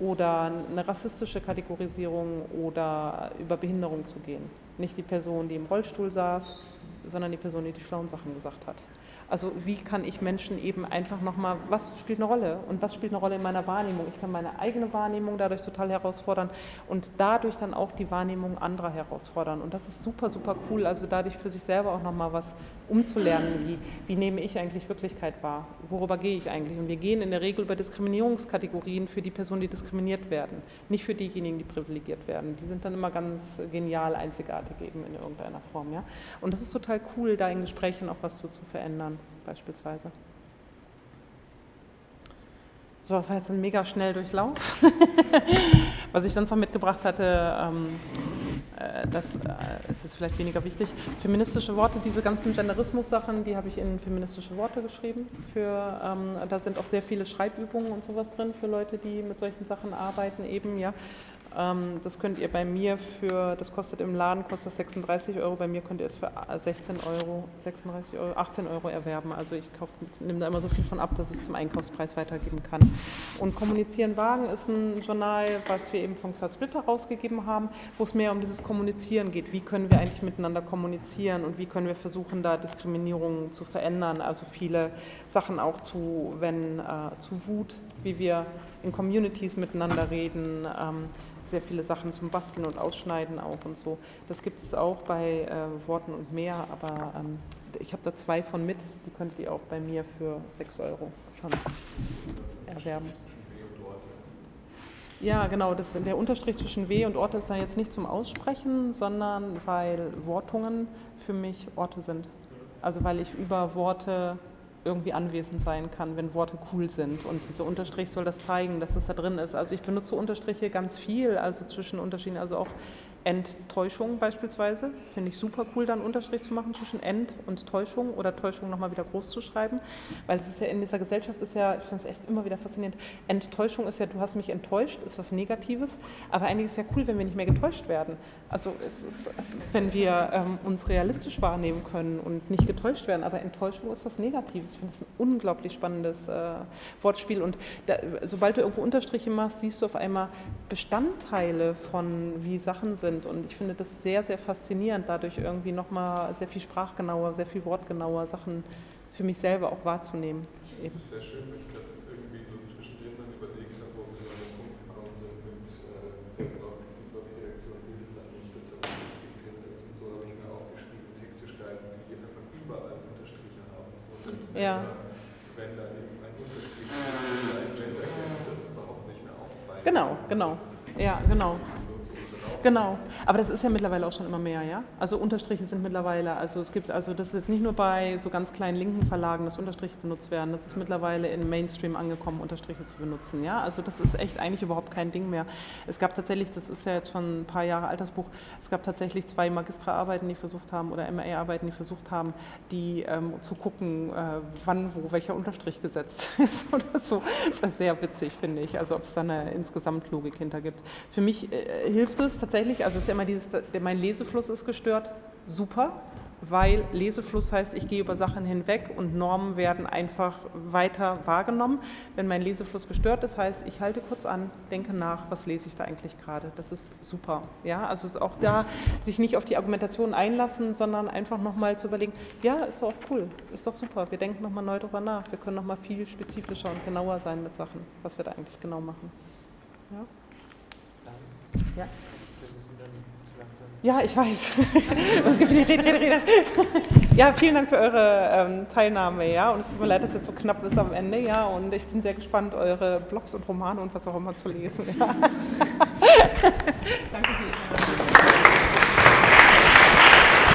oder eine rassistische Kategorisierung oder über Behinderung zu gehen. Nicht die Person, die im Rollstuhl saß, sondern die Person, die die schlauen Sachen gesagt hat. Also wie kann ich Menschen eben einfach nochmal, was spielt eine Rolle und was spielt eine Rolle in meiner Wahrnehmung? Ich kann meine eigene Wahrnehmung dadurch total herausfordern und dadurch dann auch die Wahrnehmung anderer herausfordern. Und das ist super, super cool, also dadurch für sich selber auch nochmal was umzulernen, wie, wie nehme ich eigentlich Wirklichkeit wahr? Worüber gehe ich eigentlich? Und wir gehen in der Regel über Diskriminierungskategorien für die Personen, die diskriminiert werden, nicht für diejenigen, die privilegiert werden. Die sind dann immer ganz genial, einzigartig eben in irgendeiner Form. Ja? Und das ist total cool, da in Gesprächen auch was so zu verändern beispielsweise. So, das war jetzt ein mega schnell Durchlauf. Was ich sonst noch mitgebracht hatte, ähm, äh, das äh, ist jetzt vielleicht weniger wichtig. Feministische Worte, diese ganzen Genderismus-Sachen, die habe ich in feministische Worte geschrieben. Für, ähm, da sind auch sehr viele Schreibübungen und sowas drin für Leute, die mit solchen Sachen arbeiten eben, ja. Ähm, das könnt ihr bei mir für, das kostet im Laden, kostet 36 Euro, bei mir könnt ihr es für 16 Euro, 36 Euro, 18 Euro erwerben. Also ich nehme da immer so viel von ab, dass ich es zum Einkaufspreis weitergeben kann. Und Kommunizieren wagen ist ein Journal, was wir eben von Xar Splitter rausgegeben haben, wo es mehr um dieses Kommunizieren geht. Wie können wir eigentlich miteinander kommunizieren und wie können wir versuchen, da Diskriminierungen zu verändern. Also viele Sachen auch zu, wenn, äh, zu Wut, wie wir in Communities miteinander reden. Ähm, sehr viele Sachen zum Basteln und Ausschneiden auch und so. Das gibt es auch bei äh, Worten und mehr, aber ähm, ich habe da zwei von mit, die könnt ihr auch bei mir für 6 Euro sonst erwerben. Ja, genau, das, der Unterstrich zwischen W und Orte ist dann jetzt nicht zum Aussprechen, sondern weil Wortungen für mich Orte sind. Also weil ich über Worte irgendwie anwesend sein kann, wenn Worte cool sind. Und dieser Unterstrich soll das zeigen, dass das da drin ist. Also ich benutze Unterstriche ganz viel, also zwischen Unterschieden, also auch Enttäuschung beispielsweise. Finde ich super cool, dann Unterstrich zu machen zwischen Ent und Täuschung oder Täuschung nochmal wieder groß zu schreiben. Weil es ist ja in dieser Gesellschaft ist ja, ich finde es echt immer wieder faszinierend. Enttäuschung ist ja, du hast mich enttäuscht, ist was Negatives, aber eigentlich ist es ja cool, wenn wir nicht mehr getäuscht werden. Also es ist, es, wenn wir ähm, uns realistisch wahrnehmen können und nicht getäuscht werden, aber Enttäuschung ist was Negatives. Ich finde das ein unglaublich spannendes äh, Wortspiel und da, sobald du irgendwo Unterstriche machst, siehst du auf einmal Bestandteile von wie Sachen sind sind. Und ich finde das sehr, sehr faszinierend, dadurch irgendwie nochmal sehr viel sprachgenauer, sehr viel wortgenauer Sachen für mich selber auch wahrzunehmen. Eben. Das ist sehr schön, ich gerade irgendwie so zwischendrin dann überlegt habe, wo wir an den Punkt gekommen sind mit äh, der Blog-Reaktion, wie das dann nicht, dass da Unterstrich drin ist. Und so habe ich mir aufgeschrieben, Texte schreiben, die einfach überall Unterstriche haben. So, dass ja. wenn da eben ein Unterstrich ist, ein Gender das überhaupt nicht mehr auffallen. Genau, genau. Ja, genau. Genau, aber das ist ja mittlerweile auch schon immer mehr, ja. Also Unterstriche sind mittlerweile, also es gibt, also das ist jetzt nicht nur bei so ganz kleinen linken Verlagen, dass Unterstriche benutzt werden, das ist mittlerweile in Mainstream angekommen, Unterstriche zu benutzen, ja. Also das ist echt eigentlich überhaupt kein Ding mehr. Es gab tatsächlich, das ist ja jetzt schon ein paar Jahre altes Buch, es gab tatsächlich zwei Magistraarbeiten, die versucht haben, oder MRE-Arbeiten, die versucht haben, die ähm, zu gucken, äh, wann, wo welcher Unterstrich gesetzt ist oder so. Das ist sehr witzig, finde ich. Also ob es da eine Insgesamtlogik hinter gibt. Für mich äh, hilft es tatsächlich, also es ist ja immer dieses, mein Lesefluss ist gestört, super, weil Lesefluss heißt, ich gehe über Sachen hinweg und Normen werden einfach weiter wahrgenommen. Wenn mein Lesefluss gestört ist, heißt, ich halte kurz an, denke nach, was lese ich da eigentlich gerade. Das ist super. Ja, also es ist auch da, sich nicht auf die Argumentation einlassen, sondern einfach nochmal zu überlegen, ja, ist doch cool, ist doch super, wir denken nochmal neu darüber nach, wir können nochmal viel spezifischer und genauer sein mit Sachen, was wir da eigentlich genau machen. Ja. Ja. Ja, ich weiß. Das gibt die Rede, Rede, Rede. Ja, vielen Dank für eure ähm, Teilnahme, ja. Und es tut mir leid, dass es jetzt so knapp ist am Ende, ja. Und ich bin sehr gespannt, eure Blogs und Romane und was auch immer zu lesen. Ja. Danke Viel.